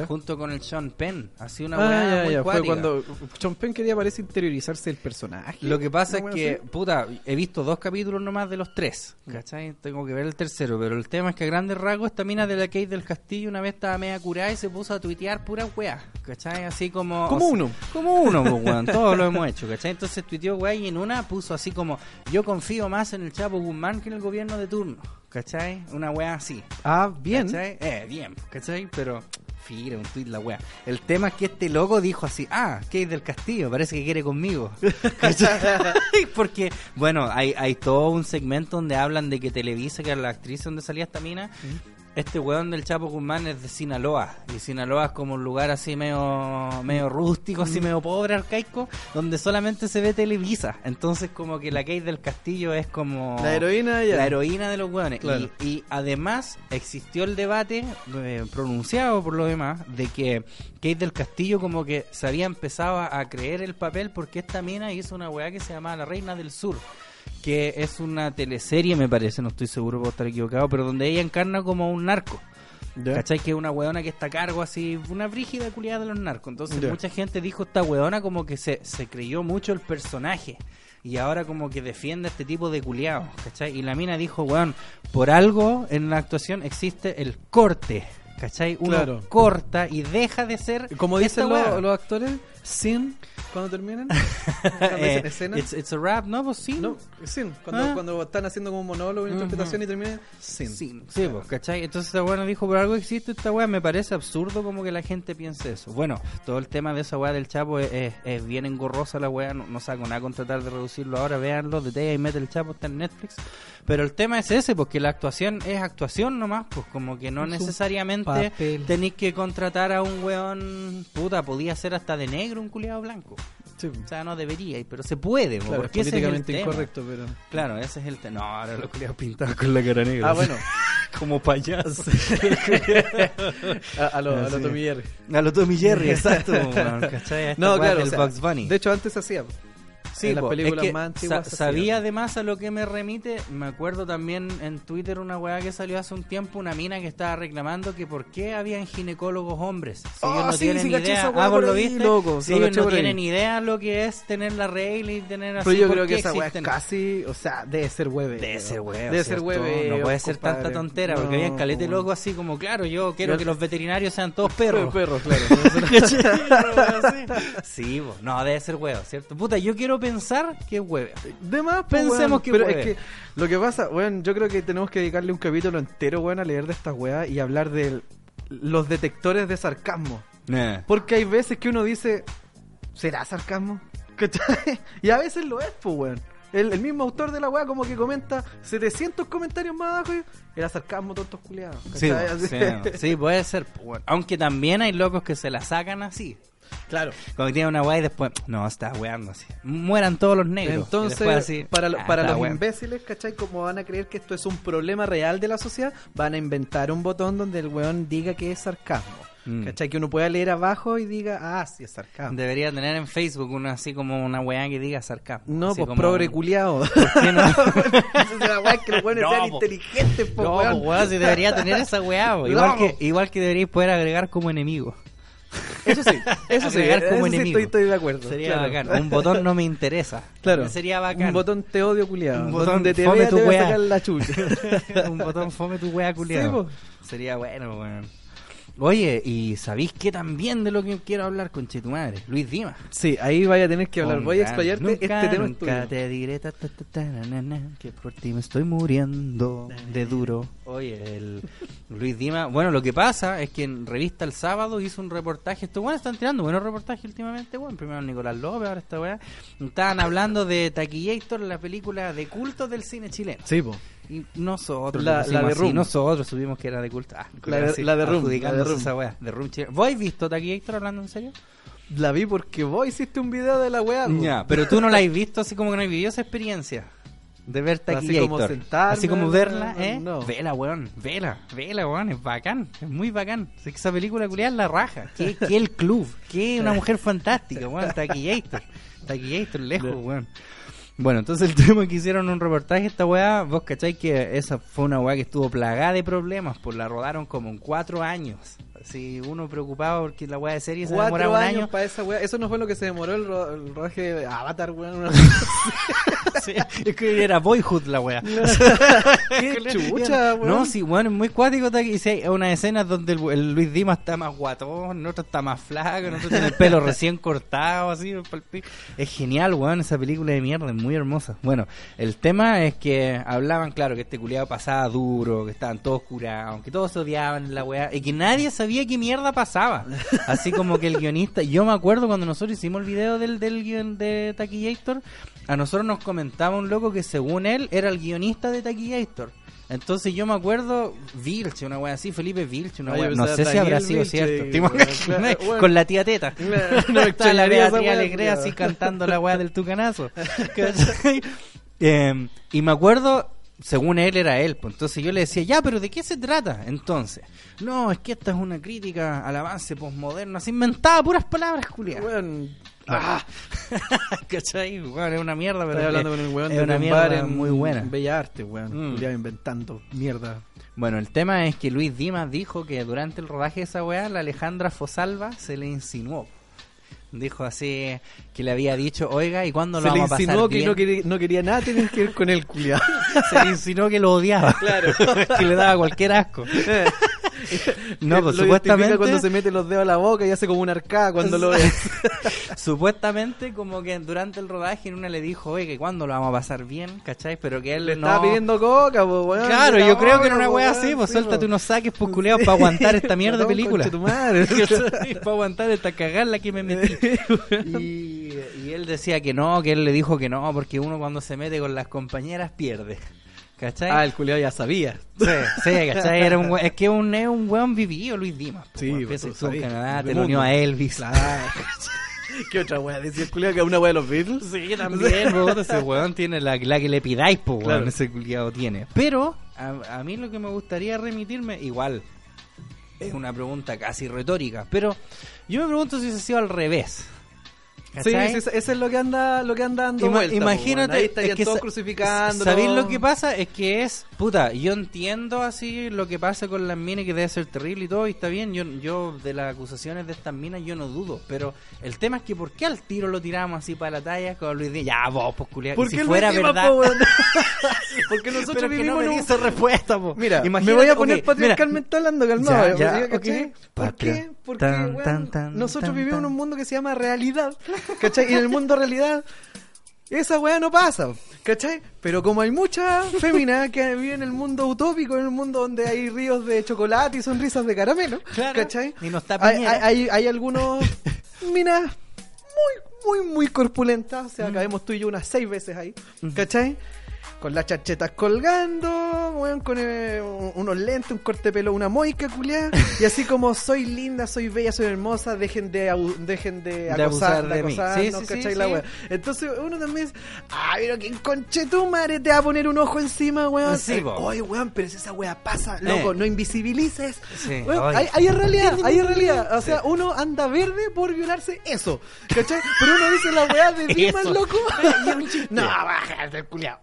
junto con el Sean Penn, así una weá Ah, ya, muy ya. Fue cuando Sean Penn quería, parece, interiorizarse el personaje. Lo que pasa es que, así. puta, he visto dos capítulos nomás de los tres, ¿cachai? Tengo que ver el tercero, pero el tema es que a grandes rasgos esta mina de la Kate del Castillo una vez estaba media curada y se puso a tuitear pura weá, ¿cachai? Así como... Como o sea, uno. Como uno, pues, weón, todos lo hemos hecho, ¿cachai? Entonces tuiteó weá y en una puso así como, yo confío más en el Chapo Guzmán que en el gobierno de turno, ¿cachai? Una weá así. Ah, bien. ¿Cachai? Eh, bien, ¿cachai? Pero, un tweet la wea. El tema es que este loco dijo así, ah, Kate del Castillo, parece que quiere conmigo. Porque, bueno, hay, hay todo un segmento donde hablan de que Televisa, que era la actriz donde salía esta mina, este weón del Chapo Guzmán es de Sinaloa. Y Sinaloa es como un lugar así medio, medio rústico, así medio pobre, arcaico, donde solamente se ve Televisa. Entonces como que la Kate del Castillo es como... La heroína ya. La heroína de los. Claro. Y, y además existió el debate eh, pronunciado por lo demás de que Kate del Castillo como que se había empezado a, a creer el papel porque esta mina hizo una weá que se llamaba La Reina del Sur que es una teleserie me parece, no estoy seguro puedo estar equivocado, pero donde ella encarna como un narco. Ya. ¿Cachai? Que es una weona que está a cargo así, una brígida culiada de los narcos. Entonces mucha gente dijo esta weona como que se, se creyó mucho el personaje. Y ahora como que defiende a este tipo de culiados, ¿cachai? Y la mina dijo, weón, por algo en la actuación existe el corte. ¿cachai? Uno Claro. corta y deja de ser. Como dicen los actores, sin cuando terminan. cuando Eh, escena. it's, it's a rap, ¿no? Pues sí. No, sin. Cuando, Ah. cuando están haciendo como un monólogo, una interpretación y terminan, sin. Sí, sí, pues, ¿cachai? Entonces esta weá nos dijo, por algo existe esta weá, me parece absurdo como que la gente piense eso. Bueno, todo el tema de esa weá del Chapo es, es- es bien engorrosa la weá, no, no saco nada con tratar de reducirlo ahora, véanlo, de Day I Met el Chapo está en Netflix. Pero el tema es ese, porque la actuación es actuación nomás, pues como que no Es necesariamente tenéis que contratar a un weón, puta, podía ser hasta de negro un culiado blanco. Sí. O sea, no debería, pero se puede, Claro, porque es políticamente incorrecto, pero. Claro, ese es el tema. No, ahora los culiados pintados con la cara negra. Ah, bueno. como payaso. a, a lo, a lo. Tommy Jerry. A lo Tommy Jerry, exacto. Esta No, claro. o sea, Bugs Bunny. De hecho, antes hacía. Sí, en las po, películas es que más antiguas sa- se sabía además a lo que me remite, me acuerdo también en Twitter una weá que salió hace un tiempo, una mina que estaba reclamando que por qué habían ginecólogos hombres. Si Ah, ellos no sí, tienen sí, idea, ah, ¿vos por lo ahí, viste? loco, si lo ellos no ahí. tienen idea lo que es tener la regla y tener así. Pero yo ¿por creo que esa weá es casi. O sea, debe ser hueve. Debe ser huevo. Debe ser hueve. No puede ser tanta tontera, porque habían calete loco así como, claro, yo quiero que los veterinarios sean todos perros. Perros, claro. sí, no, debe ser huevo, ¿cierto? Puta, yo quiero pensar que es huevo. De más, pues, Pensemos weón. que Pero hueve. es que lo que pasa, weón, yo creo que tenemos que dedicarle un capítulo entero, weón, a leer de estas weas y hablar de los detectores de sarcasmo. Porque hay veces que uno dice, ¿será sarcasmo? ¿Cachai? Y a veces lo es, pues, weón. El, el mismo autor de la wea como que comenta 700 comentarios más abajo y era sarcasmo tontos culiados. Sí, sí, puede ser. bueno. Aunque también hay locos que se la sacan así. Claro. Cuando tienen una weá y después, no, está weando así. Mueran todos los negros. Entonces, así, para, lo- ah, para los weando. imbéciles, ¿cachai? Como van a creer que esto es un problema real de la sociedad, van a inventar un botón donde el weón diga que es sarcasmo. Mm. ¿Cachai? Que uno pueda leer abajo y diga, ah, sí es sarcasmo. Debería tener en Facebook una así como una weá que diga sarcasmo. No, pues como- progre culiao. ¿Por qué no? Esa es la weá que los weones No, sean po. inteligentes, po, No, weón. weón, si debería tener esa weá. No, igual, que, igual que deberíais poder agregar como enemigo. Eso sí, eso sí, Agregar como eso sí enemigo. estoy, estoy de acuerdo. Sería claro. bacán. Un botón no me interesa. Claro. Sería bacán. Un botón te odio culiao. Un botón donde te fome vea tu te voy a weá. sacar la chucha. un botón fome tu wea culiado. Sí. Sería bueno, weón. Oye, ¿y sabéis qué también de lo que quiero hablar con madre? Luis Dimas. Sí, ahí vaya a tener que hablar. Voy a explayarte nunca, este tema nunca te diré ta, ta, ta, ta, na, na, na, que por ti me estoy muriendo de duro. Oye, el Luis Dimas, bueno, lo que pasa es que en Revista El Sábado hizo un reportaje, estos bueno están tirando buenos reportajes últimamente, bueno, primero Nicolás López, ahora esta weá, estaban hablando de Taquillator, la película de culto del cine chileno. Sí, po. Y nosotros, La- lo pusimos la de así, Room. nosotros subimos que era de culto. Ah, La de- así, la de Room, la de Room. esa weá, de Room. ¿Vos habéis visto Taquillator hablando en serio? La vi porque vos hiciste un video de la. Ya, pero tú no la has visto así como que no has vivido esa experiencia de ver Así Taquillator. como sentarme, Así como verla, no, ¿eh? no. Vela, weón, vela, vela, weón, es bacán, es muy bacán. Es que esa película culiada es la raja. ¿Qué, qué el club? ¿Qué una mujer fantástica, weón? Taquillator. Taquillator lejos, weón. Bueno, entonces el tema que hicieron un reportaje, esta weá, vos cacháis que esa fue una weá que estuvo plagada de problemas, pues la rodaron como en cuatro años. Así, uno preocupado porque la weá de serie se demoraba un año. para esa weá. Eso no fue lo que se demoró el, ro- el rodaje de Avatar, weón. Una- Sí, es que era Boyhood la weá. Qué chucha, weón. No, sí, bueno, es muy cuático. Y sí, hay unas escenas donde el, el Luis Dimas está más guatón, el otro está más flaco, el otro tiene el pelo recién cortado, así. Es genial, weón, esa película de mierda, es muy hermosa. Bueno, el tema es que hablaban, claro, que este culiado pasaba duro, que estaban todos curados, que todos se odiaban la weá, y que nadie sabía qué mierda pasaba. Así como que el guionista, yo me acuerdo cuando nosotros hicimos el video del, del guion de Taquillator, a nosotros nos comentaba un loco que según él era el guionista de Taquillator. Entonces yo me acuerdo, Vilche, una wea así, Felipe Vilche, una wea, no sé si habrá sido Vilche, cierto. ¿Te weón. imaginas? Bueno. Con la tía Teta. No, no Está la wea, Alegre culiao. así cantando la weá del tucanazo. Eh, y me acuerdo, según él era él, pues entonces yo le decía, ya, pero ¿de qué se trata? Entonces, no, es que esta es una crítica al avance postmoderno, así inventada puras palabras, Julián. Weón. Ah. ¿Cachai? Bueno, es una mierda, pero Estoy hablando con el weón es de una un mierda en muy buena. Bella Arte, weón. Mm. Inventando mierda. Bueno, el tema es que Luis Dimas dijo que durante el rodaje de esa weá, la Alejandra Fosalva se le insinuó. Dijo así que le había dicho, oiga, ¿y cuándo Se lo le vamos a pasar insinuó que no quería, no quería nada tener que ver con el culiao. Se le insinuó que lo odiaba. Claro. que le daba cualquier asco. No, pues Lo supuestamente, cuando se mete los dedos a la boca y hace como una arcada cuando lo ve. supuestamente como que durante el rodaje en una le dijo, oye, que cuándo lo vamos a pasar bien, ¿cachai? Pero que él Le no... estaba pidiendo coca, po, weón. Claro, yo creo que coca, una wea así, pues sí, suéltate po. unos saques pues culeados para aguantar esta mierda de película. conche tu madre. para aguantar esta cagada que me metí. y, y él decía que no, que él le dijo que no, porque uno cuando se mete con las compañeras pierde. ¿Cachai? Ah, el culiado ya sabía. Sí, sí, ¿cachai? Era un, es que un, es un weón vivido, Luis Dimas. po, Sí, weón. pues, Empieza en Canadá, te lo unió a Elvis. Claro. ¿Qué otra wea? Decía el culiado que es una wea de los Beatles. Sí, también, po, ese weón tiene la, la que le pidáis, pues, Claro. weón, ese culiado tiene. Pero, a, a mí lo que me gustaría remitirme, igual, es una pregunta casi retórica, pero yo me pregunto si se ha sido al revés. Sí, ¿Cachai? sí, eso es lo que anda, lo que anda dando Ima- vuelta, po, imagínate. Ahí es que todos crucificando. ¿Sabéis lo que pasa? Es que es, puta, yo entiendo así lo que pasa con las minas que debe ser terrible y todo, y está bien, yo, yo de las acusaciones de estas minas yo no dudo, pero el tema es que ¿por qué al tiro lo tiramos así para la talla con Luis Díaz? Ya, vos, pues culiao, y Porque si fuera verdad... Porque nosotros pero que no vivimos me dice respuesta, po. Mira, Imagínate, me voy a poner patriarcalmente hablando, calmado. Ya, ya. ¿Por qué? Porque Tan, weón, tan, tan, nosotros vivimos en un mundo que se llama realidad. ¿Cachai? Y en el mundo realidad esa weá no pasa. ¿Cachai? Pero como hay muchas féminas que viven en el mundo utópico, en el mundo donde hay ríos de chocolate y sonrisas de caramelo, Claro. ¿cachai? Y no está hay, hay, hay, algunos minas muy, muy, muy corpulentas. O sea, cabemos tú y yo unas seis veces ahí. ¿Cachai? Con las chachetas colgando, weón, con eh, un- unos lentes, un corte de pelo, una moica culiada. Y así como soy linda, soy bella, soy hermosa, dejen de, dejen de, De acosar, de Sí, sí, sí, ¿cachai? sí. La wea. Entonces uno también dice, ah, pero que conche tu madre te va a poner un ojo encima, weón. Sí, Eh. Oye, weón, pero si esa wea pasa, loco, Eh. no invisibilices. Sí, Weón, hay, hay realidad, hay realidad. O sea, uno anda verde por violarse eso. ¿Cachai? Pero uno dice la weá de Dimas, loco. No, bájate el culiao.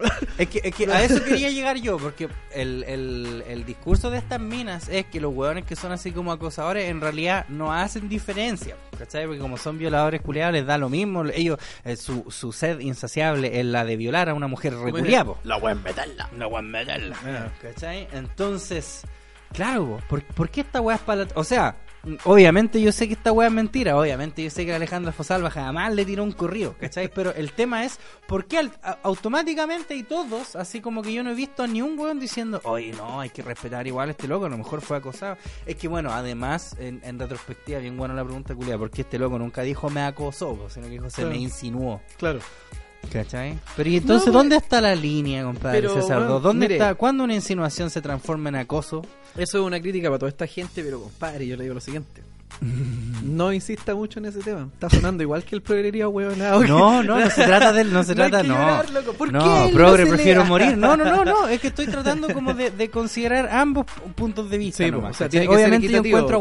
Es que, es que a eso quería llegar yo, porque el, el, el discurso de estas minas es que los hueones que son así como acosadores en realidad no hacen diferencia, ¿cachai? Porque como son violadores culiados les da lo mismo, ellos, eh, su, su sed insaciable es la de violar a una mujer reculiada, La wea en meterla. no voy a meterla, ¿cachai? Entonces, claro, ¿por, por qué esta weá es para la- O sea, obviamente yo sé que esta weá es mentira, obviamente yo sé que Alejandra Fosalva jamás le tiró un corrido, ¿cachai? Pero el tema es, ¿por qué automáticamente y todos, así como que yo no he visto a ni un weón diciendo, oye, no, hay que respetar igual a este loco, a lo mejor fue acosado? Es que bueno, además, en, en retrospectiva, bien buena la pregunta, culia, ¿por qué este loco nunca dijo me acosó, sino que dijo se Claro. me insinuó? Claro. ¿Cachai? Pero y entonces, No, ¿dónde está la línea, compadre Pero, César? bueno, ¿Dónde mire. está? ¿Cuándo una insinuación se transforma en acoso? Eso es una crítica para toda esta gente, pero compadre, yo le digo lo siguiente. No insista mucho en ese tema. Está sonando igual que el progrería huevonado. No, no, no se trata de él, no se No trata, no. llorar, loco. ¿Por no, qué él progre, prefiero lea? morir. No, no, no, no, es que estoy tratando como de, de considerar ambos puntos de vista Sí, nomás, o sea, tiene que ser Obviamente yo equitativo. encuentro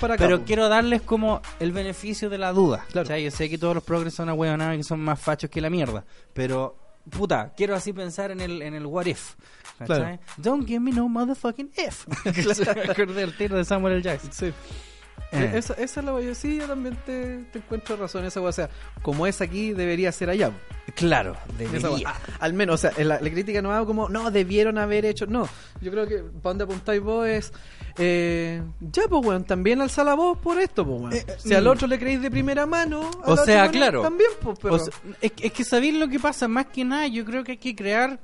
para acá, pero quiero darles como el beneficio de la duda. Claro. ¿cachai? Yo sé que todos los progres son ahueonados y que son más fachos que la mierda, pero puta, quiero así pensar en el en el what if. Claro. Don't give me no motherfucking if. Me acordé del tiro de Samuel L. Jackson. Sí. Eh. Esa, esa es la. Sí, yo también te, te encuentro razón esa. O sea, como es aquí, debería ser allá. Claro, debería. Ah, al menos, o sea, la, la crítica no hago como, no, debieron haber hecho. No, yo creo que para donde apuntáis vos es. Eh, ya, pues, weón, también alza la voz por esto, pues, weón. Eh, si al mm. otro le creéis de primera mano. O sea, claro. También, pues, pero. O sea, es, es que sabéis lo que pasa, más que nada, yo creo que hay que crear.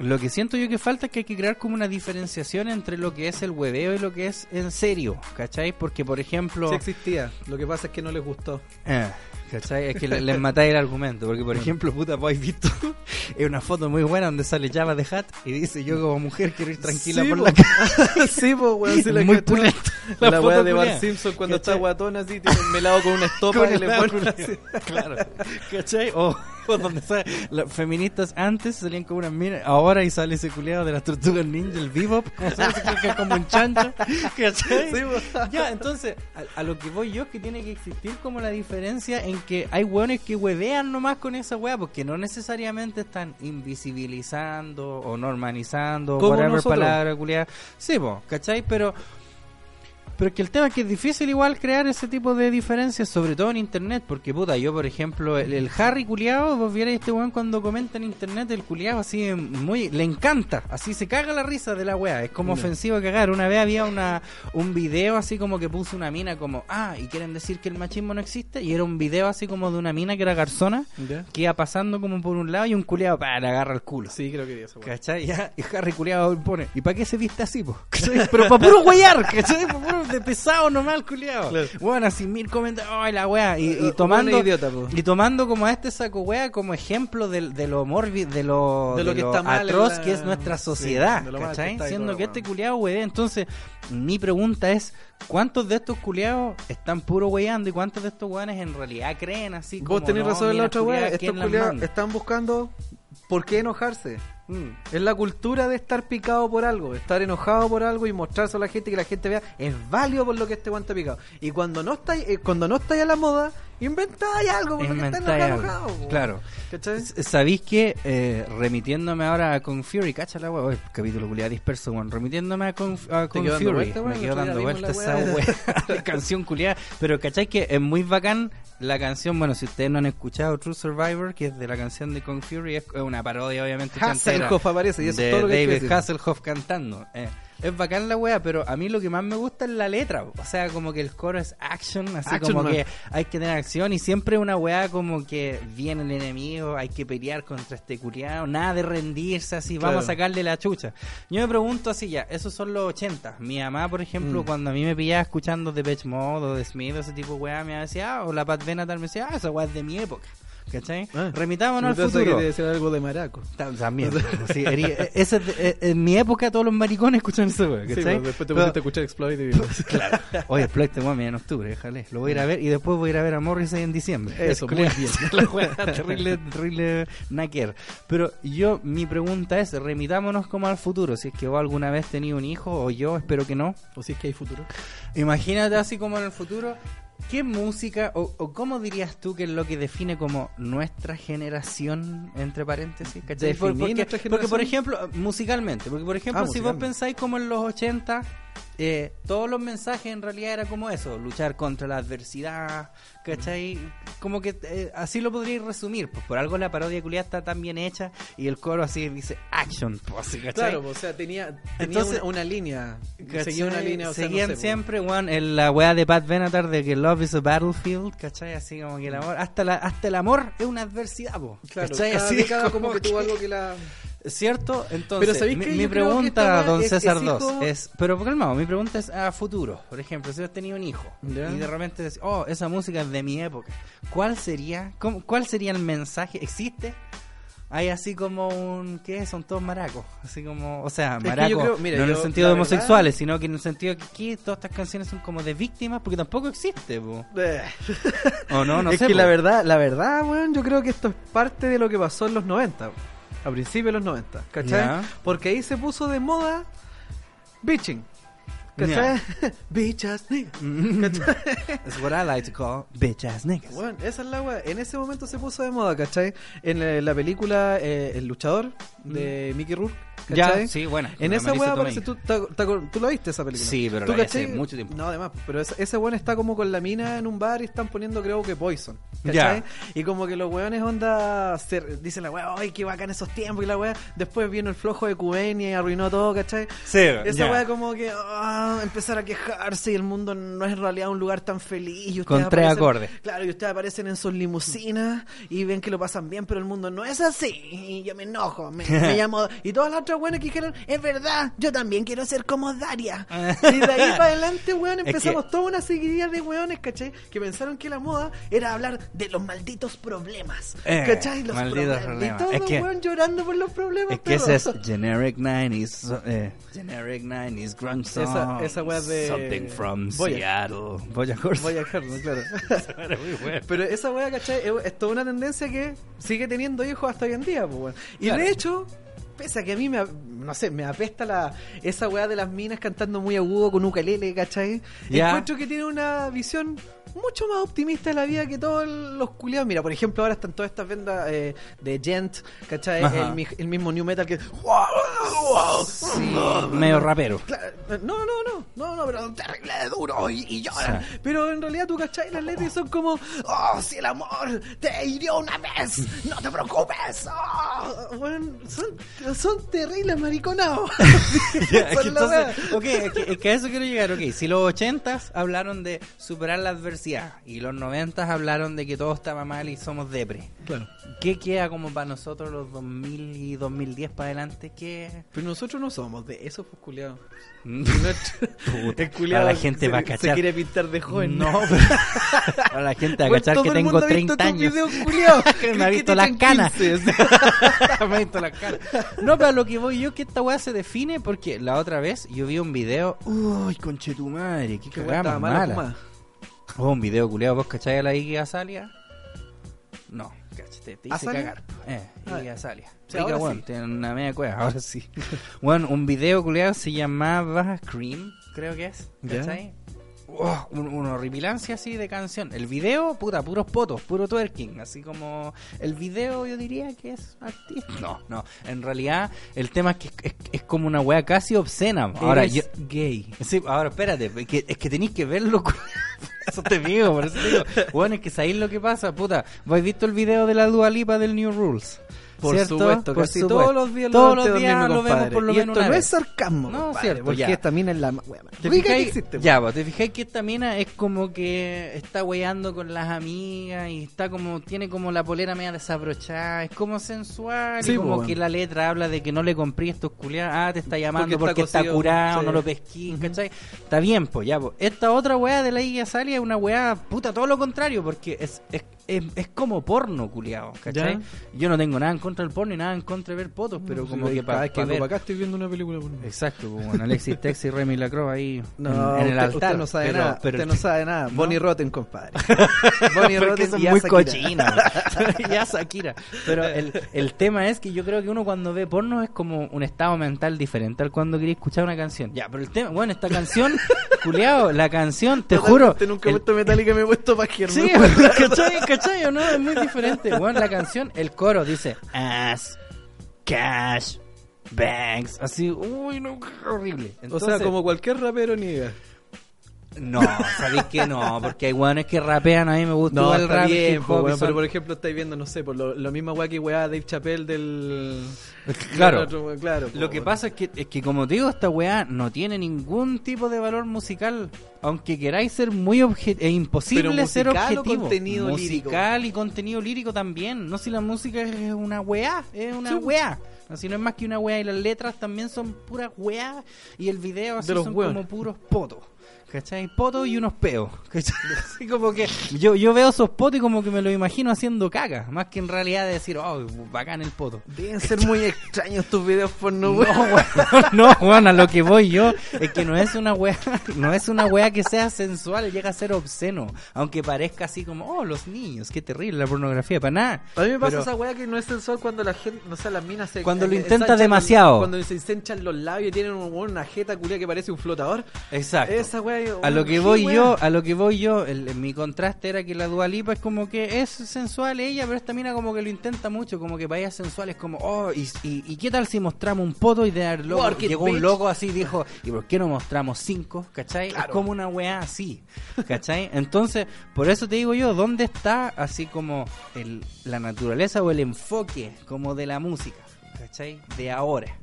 Lo que siento yo que falta es que hay que crear como una diferenciación entre lo que es el hueveo y lo que es en serio, ¿cachai? Porque, por ejemplo. sí existía. Lo que pasa es que no les gustó. Eh, ¿Cachai? Es que le- les matáis el argumento. Porque, por ejemplo, puta, vos habéis visto es una foto muy buena donde sale Java de Hat y dice: Yo, como mujer, quiero ir tranquila Sí, por po. la calle. sí, pues, weón, sí la Muy pulenta. La, La foto de. Bart Simpson cuando ¿Cachai? está guatón así, tiene un melado con una estopa y le pone. Claro, ¿cachai? O, o donde sale, las feministas antes salían como unas minas, ahora y sale ese culeado de las tortugas ninja, el bebop, como, se que es como un chancho, ¿cachai? Sí, po. ya, entonces, a, a lo que voy yo es que tiene que existir como la diferencia en que hay hueones que huevean nomás con esa hueá, porque no necesariamente están invisibilizando o normalizando, whatever nosotros. palabra culiada. Sí, po, ¿cachai? Pero Pero es que el tema es que es difícil igual crear ese tipo de diferencias, sobre todo en internet, porque puta, yo por ejemplo, el, el Harry culiao, vos vierais este weón cuando comenta en internet, el culiao así muy, le encanta, así se caga la risa de la wea, es como ofensivo cagar. Una vez había una un video así como que puso una mina como, ah, y quieren decir que el machismo no existe, y era un video así como de una mina que era garzona, que iba pasando como por un lado y un culiao, pa, le agarra el culo. Sí, creo que eso. ¿Cachai? Ya, y Harry culiado pone, ¿y para qué se viste así, po? ¿Cachai? Pero para puro huear, ¿cachai? Pa' puro de pesado nomás culiado. Claro. Bueno, así mil comentarios, ¡ay la wea! Y, y tomando, idiota, y tomando como a este saco wea como ejemplo de, de lo mórbido, de lo, De lo que está atroz la- que es nuestra sí, sociedad, que ¿cachai? y Siendo que este culiado wea. Entonces, mi pregunta es, ¿cuántos de estos culiados están puro weando y cuántos de estos weones en realidad creen así como Vos tenés no, razón en la otra weá. Estos ¿quién las culiados están buscando por qué enojarse. Mm. Es la cultura de estar picado por algo, estar enojado por algo y mostrarse a la gente y que la gente vea es válido por lo que este guante picado. Y cuando no estáis, eh, cuando no estáis a la moda, inventáis algo por lo que estáis algo. enojado. po. Claro. ¿Sabéis que eh, remitiéndome ahora a Con Fury, cacha la capítulo culiado disperso, weón, remitiéndome a Con, a dando Fury, vuelta, me quedo dando día vimos vuelta la esa canción culiada, pero cachai que es muy bacán la canción, bueno, si ustedes no han escuchado True Survivor, que es de la canción de Con Fury, es una parodia obviamente Hasselhoff aparece y eso es todo lo que David decir. Hasselhoff cantando. eh. Es bacán la wea, pero a mí lo que más me gusta es la letra. O sea, como que el coro es action, así Action como man. que hay que tener acción y siempre una weá como que viene el enemigo, hay que pelear contra este curiado, nada de rendirse así, Claro. vamos a sacarle la chucha. Yo me pregunto así ya, esos son los 80. Mi mamá, por ejemplo, Mm. cuando a mí me pillaba escuchando The Pitch Mode o The Smith o ese tipo de weá, me decía, ah, o la Pat Benatar me decía, ah, esa weá es de mi época. ¿Cachai? Ah. Remitámonos al que futuro. te decía algo de maraco. Ta- También. sí, eri- eh, ese eh, en mi época todos los maricones escuchan esa weá, Sí, ¿cachai? pues, después te pusiste a escuchar Exploit y vimos. Claro. Oye, Exploit te mami en octubre, déjale. Lo voy a ir a ver y después voy a ir a ver a Morrissey en diciembre. Eso, muy bien. La wea terrible, terrible naquer. Pero yo, mi pregunta es, remitámonos como al futuro. Si es que vos alguna vez tenías un hijo, o yo, espero que no. O si es que hay futuro. Imagínate así como en el futuro. ¿Qué música o, o cómo dirías tú que es lo que define como nuestra generación, entre paréntesis? ¿cachai? Por- porque, porque, por ejemplo, musicalmente, porque por ejemplo, Ah, si vos pensáis como en los 80, eh, todos los mensajes en realidad era como eso, luchar contra la adversidad, ¿cachai? Como que eh, así lo podríais resumir, pues por algo la parodia culiada está tan bien hecha y el coro así dice action, pues, ¿cachai? Claro, o sea, tenía, tenía Entonces- una, una línea. ¿Cachai? Seguía una línea. O sea, no Seguían sé, po. siempre, weón, en la weá de Pat Benatar de que Love is a Battlefield, ¿cachai? Así como que el amor, hasta, la, hasta el amor es una adversidad, po, Claro, ¿cachai? cada Así década como que tuvo algo que la... ¿Cierto? Entonces, Pero ¿sabéis mi, que pregunta, don es- César es 2, hijo- es, pero calmado, mi pregunta es a futuro. Por ejemplo, si has tenido un hijo Ya. y de repente decís, oh, esa música es de mi época, ¿cuál sería, cómo- cuál sería el mensaje? ¿Existe? Hay así como un, ¿qué? Son todos maracos. Así como, o sea, que maracos, no en el sentido de homosexuales, sino que en el sentido que aquí todas estas canciones son como de víctimas, porque tampoco existe, po. O no, no es sé. que po. la verdad, la verdad, weón, yo creo que esto es parte de lo que pasó en los 90, a principios de los 90, ¿cachai? Ya. Porque ahí se puso de moda bitching, ¿cachai? Bitches, nigga. It's what I like to call bitch ass niggas. Bueno, esa es la weá. En ese momento se puso de moda, ¿cachai? En la, la película eh, El luchador de Mickey Rourke, ¿cachai? Mm. Ya, sí, bueno. En esa weá Tomei. aparece, ¿tú, acor- ¿tú la viste esa película? Sí, pero ¿Tú la hace mucho tiempo. No, además, pero ese, ese weón está como con la mina en un bar y están poniendo creo que Poison, ¿cachai? Ya. Y como que los weones onda, se, dicen la weá, ay, qué bacán esos tiempos y la weá. Después vino el flojo de Cubenia y arruinó todo, ¿cachai? Sí, Esa ya. weá como que ah, empezar a quejarse y el mundo no es en realidad un lugar tan feliz. Y Con tres acordes. Claro, y ustedes aparecen en sus limusinas y ven que lo pasan bien, pero el mundo no es así. Y yo me enojo, me, me llamo... Y todas las otras weones que dijeron, es verdad, yo también quiero ser como Daria. y de ahí para adelante, weón, Es empezamos que- toda una seguidilla de weones, ¿cachai? Que pensaron que la moda era hablar de los malditos problemas. Eh, ¿Cachai? Los problemas. problemas. Y todos Es que- weón llorando por los problemas. Es que ese es Generic 90s, so- eh, Generic 90s grunge song. Esa- esa wea de- Something from. Seattle. Voy a dejarlo, claro. Era muy bueno. Pero esa weá, ¿cachai? Es, es toda una tendencia que sigue teniendo hijos hasta hoy en día, pues, weón. Y Claro. de hecho, pese a que a mí me, no sé, me apesta la, esa weá de las minas cantando muy agudo con ukelele, ¿cachai? Ya. Encuentro que tiene una visión mucho más optimista de la vida que todos los culiados. Mira, por ejemplo, ahora están todas estas vendas eh, de Gent, ¿cachai? El, el mismo New Metal que. Sí, medio rapero. No, no, no, no, no, pero terrible de duro y, y llora. Pero en realidad tú cachai las letras son como, oh, si el amor te hirió una vez, no te preocupes. Oh, bueno, son, son terribles mariconados. Ya, es Son que la entonces, wea. ok, es que, es que a eso quiero llegar, ok. Si los ochentas hablaron de superar la adversidad y los noventas hablaron de que todo estaba mal y somos depre, Claro. ¿qué queda como para nosotros los 2000 y 2010 para adelante? ¿Qué? Pero nosotros no somos de esos, pues, culiados. Puta, culiao ahora la gente se, va a Se cachar. quiere pintar de joven. No, pero ahora la gente va a cachar que tengo mundo ha visto 30 tus años. Creen me ha visto las canas. 15. me ha visto las caras. No, pero a lo que voy yo que esta weá se define porque la otra vez yo vi un video. Uy, conche tu madre, qué cagada más mala. Oh, un video culiado, ¿vos cachai a la Iggy Azalea? No, cachate, te hice cagar. Eh, Ah, Iggy Azalea. sí, Rica, ahora sí. tiene una media cueva, ahora sí. bueno, un video culiado se llamaba Cream, creo que es. ¿cachai? Oh, un- una horripilancia así de canción. El video, puta, puros potos, puro twerking. Así como. El video, yo diría que es artista. No, no. En realidad, el tema es que es, es como una wea casi obscena. Ahora, yo, gay. Sí, ahora espérate, es que, es que tenéis que verlo. Eso te digo, por eso te digo. Bueno, es que sabéis lo que pasa, puta. ¿Vos visto el video de la Dua Lipa del New Rules? Por ¿Cierto? supuesto, Por todos los días Todos lo los días lo vemos por lo menos no es sarcasmo, No, compadre, cierto, porque ya. esta mina es la más wea ¿Te fijáis? existe. ya, vos te fijáis que esta mina es como que está weyando con las amigas y está como, tiene como la polera media desabrochada, es como sensual Sí, y como bueno. que la letra habla de que no le compré estos culiados, ah, te está llamando Porque porque, está curado, sí. no lo pesquín, ¿cachai? Está bien, pues ya, po. Esta otra weá de la Iggy Azalea es una weá, puta, todo lo contrario, porque es, es, es, es como porno, culiado, ¿cachai? Ya. Yo no tengo nada en contra del porno y nada en contra de ver fotos, pero como Sí, que para que para acá estoy viendo una película. por- Exacto, pues, bueno, Alexis Tex y Remy Lacroix ahí No, en, en el usted, altar. usted no sabe pero, nada. pero usted no sabe nada. ¿No? Bonnie Rotten, compadre. Bonnie Rotten es y muy cochina. ya Shakira. Pero el, el tema es que yo creo que uno cuando ve porno es como un estado mental diferente al cuando quería escuchar una canción. Ya, pero el tema, bueno, esta canción, culiao, la canción, te juro. Totalmente, Nunca he el- puesto Metallica me he puesto pajero. Sí, ¿no? ¿cachai? ¿cachai o no? Es muy diferente. Bueno, la canción, el coro dice ass, cash, banks. Así, uy, no, horrible. O sea, Entonces- como cualquier rapero niega. No, sabéis que no, porque hay weones que rapean, a mí me gusta No, el rap, bien, po, weón, pero por ejemplo estáis viendo, no sé, por lo, lo misma weá que weá Dave Chappelle del... Claro. otro, claro po, Lo que pasa es que, es que como te digo, esta weá no tiene ningún tipo de valor musical. Aunque queráis ser muy obje- es imposible Pero ser musical o objetivo. contenido musical y contenido lírico también. No si la música es una weá, es una Sí. weá. Así no es más que una weá y las letras también son puras weá y el video así son como puros potos. ¿Cachai? Potos y unos peos. ¿Cachai? Así como que yo, yo veo esos potos y como que me lo imagino haciendo caca. Más que en realidad de decir, oh, bacán el poto. Deben ser muy extraños tus videos porno, No, weón. weón, no, weón, a lo que voy yo es que no es una weá, no es una weá que sea sensual, llega a ser obsceno, aunque parezca así como, oh, los niños, qué terrible la pornografía, para nada. A mí me pasa Pero- esa weá que no es sensual cuando la gente, no sé, las minas se... Cuando lo intenta demasiado. los- cuando se ensanchan los labios y tienen un- una jeta culia que parece un flotador. Exacto. Esa weá... A lo que ¿qué voy weá? yo, a lo que voy yo, el, mi contraste era que la Dualipa es como que es sensual ella, pero esta mina como que lo intenta mucho, como que para ella sensual es como, oh, y, y, y qué tal si mostramos un poto y de loco, llegó bitch. un loco así y dijo, ¿y por qué no mostramos cinco? ¿Cachai? Claro. Es como una weá así, ¿cachai? Entonces, por eso te digo yo, ¿dónde está así como el, la naturaleza o el enfoque como de la música? ¿Cachai? De ahora.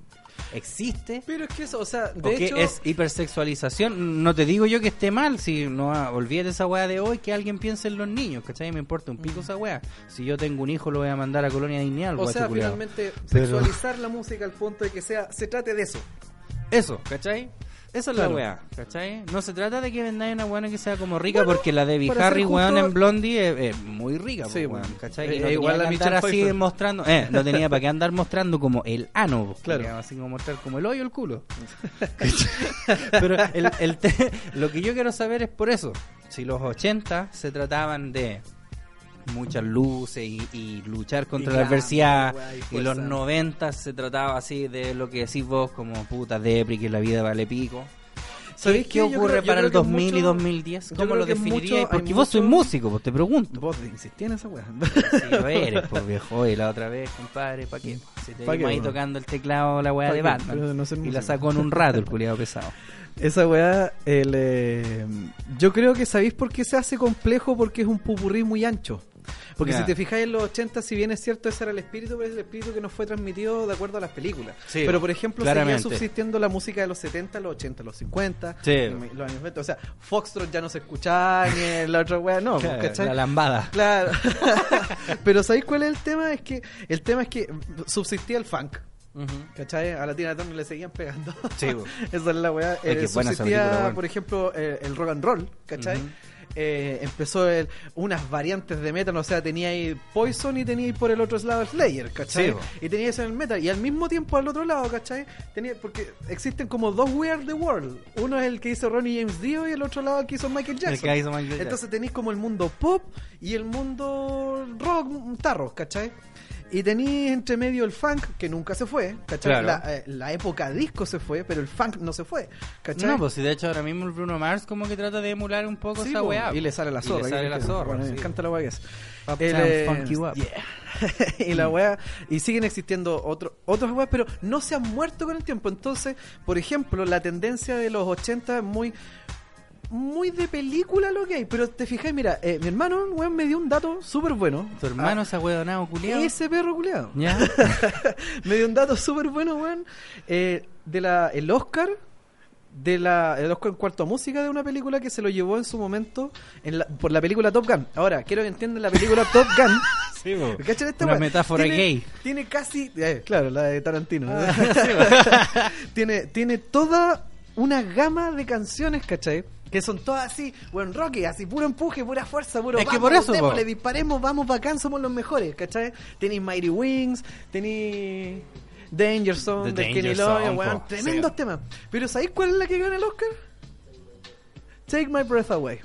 ¿Existe? Pero es que eso, o sea, de ¿O qué hecho... es hipersexualización? No te digo yo que esté mal, si no ah, olvídate esa weá de hoy, que alguien piense en los niños, ¿cachai? Me importa un pico esa weá. Si yo tengo un hijo, lo voy a mandar a Colonia Dignidad, O guacho sea, finalmente Pero- sexualizar la música al punto de que sea se trate de eso. Eso, ¿cachai? Esa es Claro. la weá, ¿cachai? No se trata de que vendáis una weá que sea como rica, porque la para Harry, weón, en Blondie es, es muy rica, Sí, weón. ¿cachai? Eh, no eh, igual la andar así Pfeiffer. mostrando, eh, no tenía para qué andar mostrando como el ano, Claro. así como mostrar como el hoyo el culo. Pero el, el te- lo que yo quiero saber es por eso. Si los 80 se trataban de muchas luces y, y luchar contra Y la adversidad, weá, y los. 90 se trataba así de lo que decís vos, como puta depri, que la vida vale pico. ¿Sabéis ¿Qué, ocurre creo- para el que es 2000 y mucho- 2010? yo ¿Cómo lo mucho- hay Porque vos sois músico, pues te pregunto. Vos insistí en esa weá. Si lo eres, pues viejo. Y la otra vez, compadre, ¿para qué? Se te ¿Pa' ahí tocando el teclado la weá ¿Pa' de? Batman. No y la sacó en un rato el culiado pesado. Esa weá, el, eh, yo creo que sabéis por qué se hace complejo, porque es un pupurrí muy ancho. Porque si te fijáis en los 80, si bien es cierto, ese era el espíritu, pero es el espíritu que nos fue transmitido de acuerdo a las películas. Sí, pero por ejemplo, claramente. seguía subsistiendo la música de los 70, los 80, los 50, Sí. los años 90. O sea, Foxtrot ya no se escuchaba, ni la otra weá, no, ¿cachai? la lambada. Claro. pero ¿sabéis cuál es el tema? Es que el tema es que subsistía el funk. ¿Cachai? A la Tina Turner le seguían pegando. Sí. Esa es la weá. Eh, subsistía, película, por ejemplo, eh, el rock and roll, ¿cachai? Ujú. Eh, empezó el- unas variantes de metal, o sea, tenía ahí Poison y tenía ahí por el otro lado Slayer, ¿cachai? Sí, y tenía eso en el metal. Y al mismo tiempo al otro lado, ¿cachai? Tenía, porque existen como dos We Are the World. Uno es el que hizo Ronnie James Dio y el otro lado el que hizo Michael El Jackson. que hizo Michael Jackson. Entonces tenéis como el mundo pop y el mundo rock, tarros, ¿cachai? Y tenéis entre medio el funk, que nunca se fue, ¿cachai? Claro. La, eh, la época disco se fue, pero el funk no se fue, ¿cachai? No, pues si de hecho ahora mismo el Bruno Mars como que trata de emular un poco Sí, esa po, weá. y le sale la Y zorra. le sale la zorra. bueno, sí. me encanta la weá que es. El, eh, Funk You Up. yeah. y la weá, y siguen existiendo otro, otras weas, pero no se han muerto con el tiempo. Entonces, por ejemplo, la tendencia de los 80 es muy muy de película lo que hay, pero te fijas, mira, eh, mi hermano, weón, me dio un dato súper bueno. Tu hermano se ha hueonado, culiado. ese perro culiado. Ya. me dio un dato súper bueno, weón. Eh, de la, el Oscar, de la, el Oscar en cuarto a música de una película que se lo llevó en su momento en la- por la película Top Gun. Ahora, quiero que entiendan la película Top Gun. Sí, po. ¿Cachan esta Una metáfora Tiene- gay. Tiene casi, eh, claro, la de Tarantino. Ah, tiene, tiene toda una gama de canciones, ¿cachai? Que son todas así, buen rocky, así puro empuje, pura fuerza, puro Es que vamos, por eso, démosle, po. disparemos, vamos bacán, somos los mejores, ¿cachai? Tenéis Mighty Wings, tenéis Danger Zone, The de Kenny Danger Zone, weón, tremendos sí. temas. Pero ¿sabéis cuál es la que gana el Oscar? Take My Breath Away.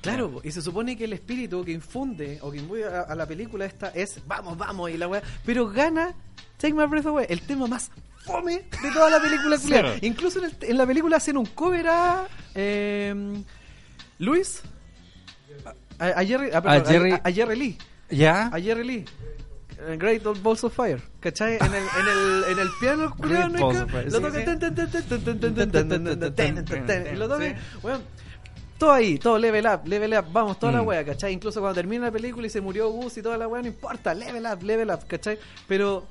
Claro, y se supone que el espíritu que infunde o que imbuye a, a la película esta es vamos, vamos, y la weá. Pero gana Take My Breath Away, el tema más fome de toda la película. Claro. Incluso en, la película hacen un cover a Luis. A, a, Jerry, Lee. ¿Ya? A Jerry Lee. Great Old Balls of Fire, ¿cachai? En el, en el, en el piano culiado, ¿no? Lo toca. Lo toca. Todo ahí, todo level up, level up, vamos, toda la wea, ¿cachai? Incluso cuando termina la película y se murió Gus y toda la wea, no importa, level up, level up, ¿cachai? Pero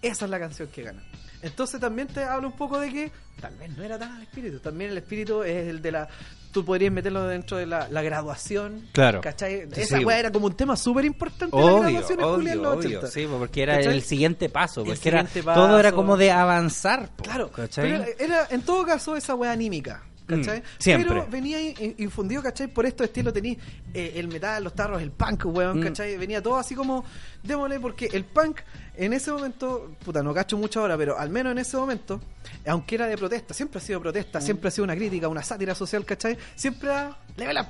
esa es la canción que gana. Entonces también te habla un poco de que tal vez no era tan el espíritu, también el espíritu es el de la... Tú podrías meterlo dentro de la, la graduación, Claro. ¿cachai? Sí, Esa sí. era como un tema súper importante graduaciones, Julián, en obvio, los obvio. 80. Sí, po, porque era ¿Cachai? el siguiente paso. Era, todo era como de avanzar. po, Claro, ¿cachai? pero era en todo caso esa wea anímica. ¿Cachai? Mm, siempre. Pero venía in- infundido, ¿cachai? Por estos estilos tenéis eh, el metal, los tarros, el punk, weón, Mm. ¿cachai? Venía todo así como, démosle, porque el punk en ese momento, puta, no cacho mucho ahora, pero al menos en ese momento, aunque era de protesta, siempre ha sido protesta, Mm. siempre ha sido una crítica, una sátira social, ¿cachai? Siempre era level up.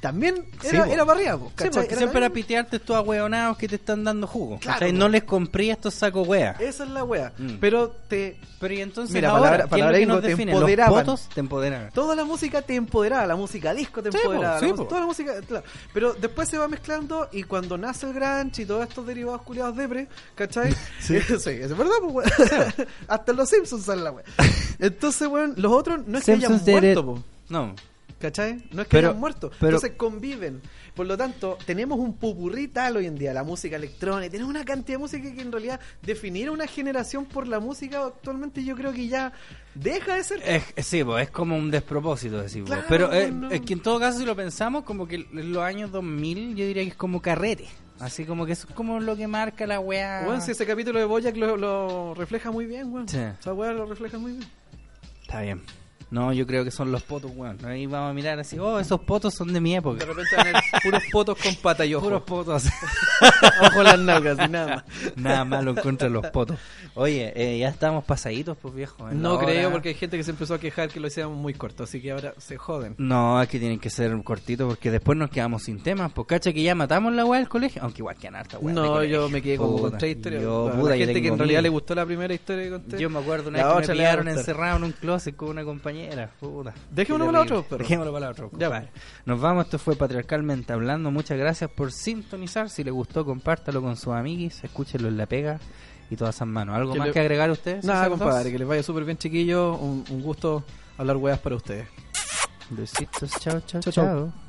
También era, po, Sí, Era siempre era también- pitearte estos ahueonados que te están dando jugo. Claro. No les compré estos sacos wea. Esa es la wea. Mm. Pero te Pero y entonces Mira, ahora, palabra- ¿qué es lo palabra te empoderaban. Los te empoderaban. Toda la música te empoderaba, la música disco te Sí, empoderaba, po, sí, la po. toda la música, claro. pero después se va mezclando y cuando nace el grunge y todos estos derivados culiados depre, ¿cachai? Sí, es verdad, pues. Hasta los Simpsons sale la weón. Entonces, weón, los otros no es que hayan muerto, po, No. ¿Cachai? No es que Pero- hayan muerto, pero- entonces conviven. Por lo tanto, tenemos un pupurrí tal hoy en día, la música electrónica, tenemos una cantidad de música que en realidad definir una generación por la música actualmente yo creo que ya deja de ser Es, es- sí, pues, es como un despropósito decir, vos. Claro, pero eh, no. es que en todo caso si lo pensamos como que en los años 2000 yo diría que es como carrete, así como que eso es como lo que marca la weá. Weón, si ese capítulo de Boyack lo, lo refleja muy bien, weón. Sí. Esa weá lo refleja muy bien. Está bien. No, yo creo que son los potos, weón. Ahí vamos a mirar así, oh, esos potos son de mi De época. repente van a ver puros potos con pata y ojo. Puros potos. ojo las nalgas y nada más. Nada malo contra de los potos. Oye, eh, ya estamos pasaditos, pues viejo. la No hora. creo porque hay gente que se empezó a quejar que lo hicieron muy corto, así que ahora se joden. No, es que tienen que ser cortitos porque después nos quedamos sin temas. Pues cacha que ya matamos la weá del colegio. Aunque igual que harta weá. de No, yo me quedé como con tres historias. Yo, puta, la gente que en realidad mil. le gustó la primera historia que conté. Yo me acuerdo una La vez que me pillaron encerrado en un closet con una compañera. Puta. Dejémoslo para la otra, perro. Dejémoslo para la otra, Ya, compadre. Nos vamos, esto fue Patriarcalmente Hablando. Muchas gracias por sintonizar. Si le gustó, compártalo con sus amiguis, escúchenlo en la pega y todas esas manos. ¿Algo Que más le- que agregar a ustedes? Nada, dos? compadre, que les vaya súper bien, chiquillos. Un, un gusto hablar weas para ustedes. Besitos, chao, chao, Chao, chao. chao.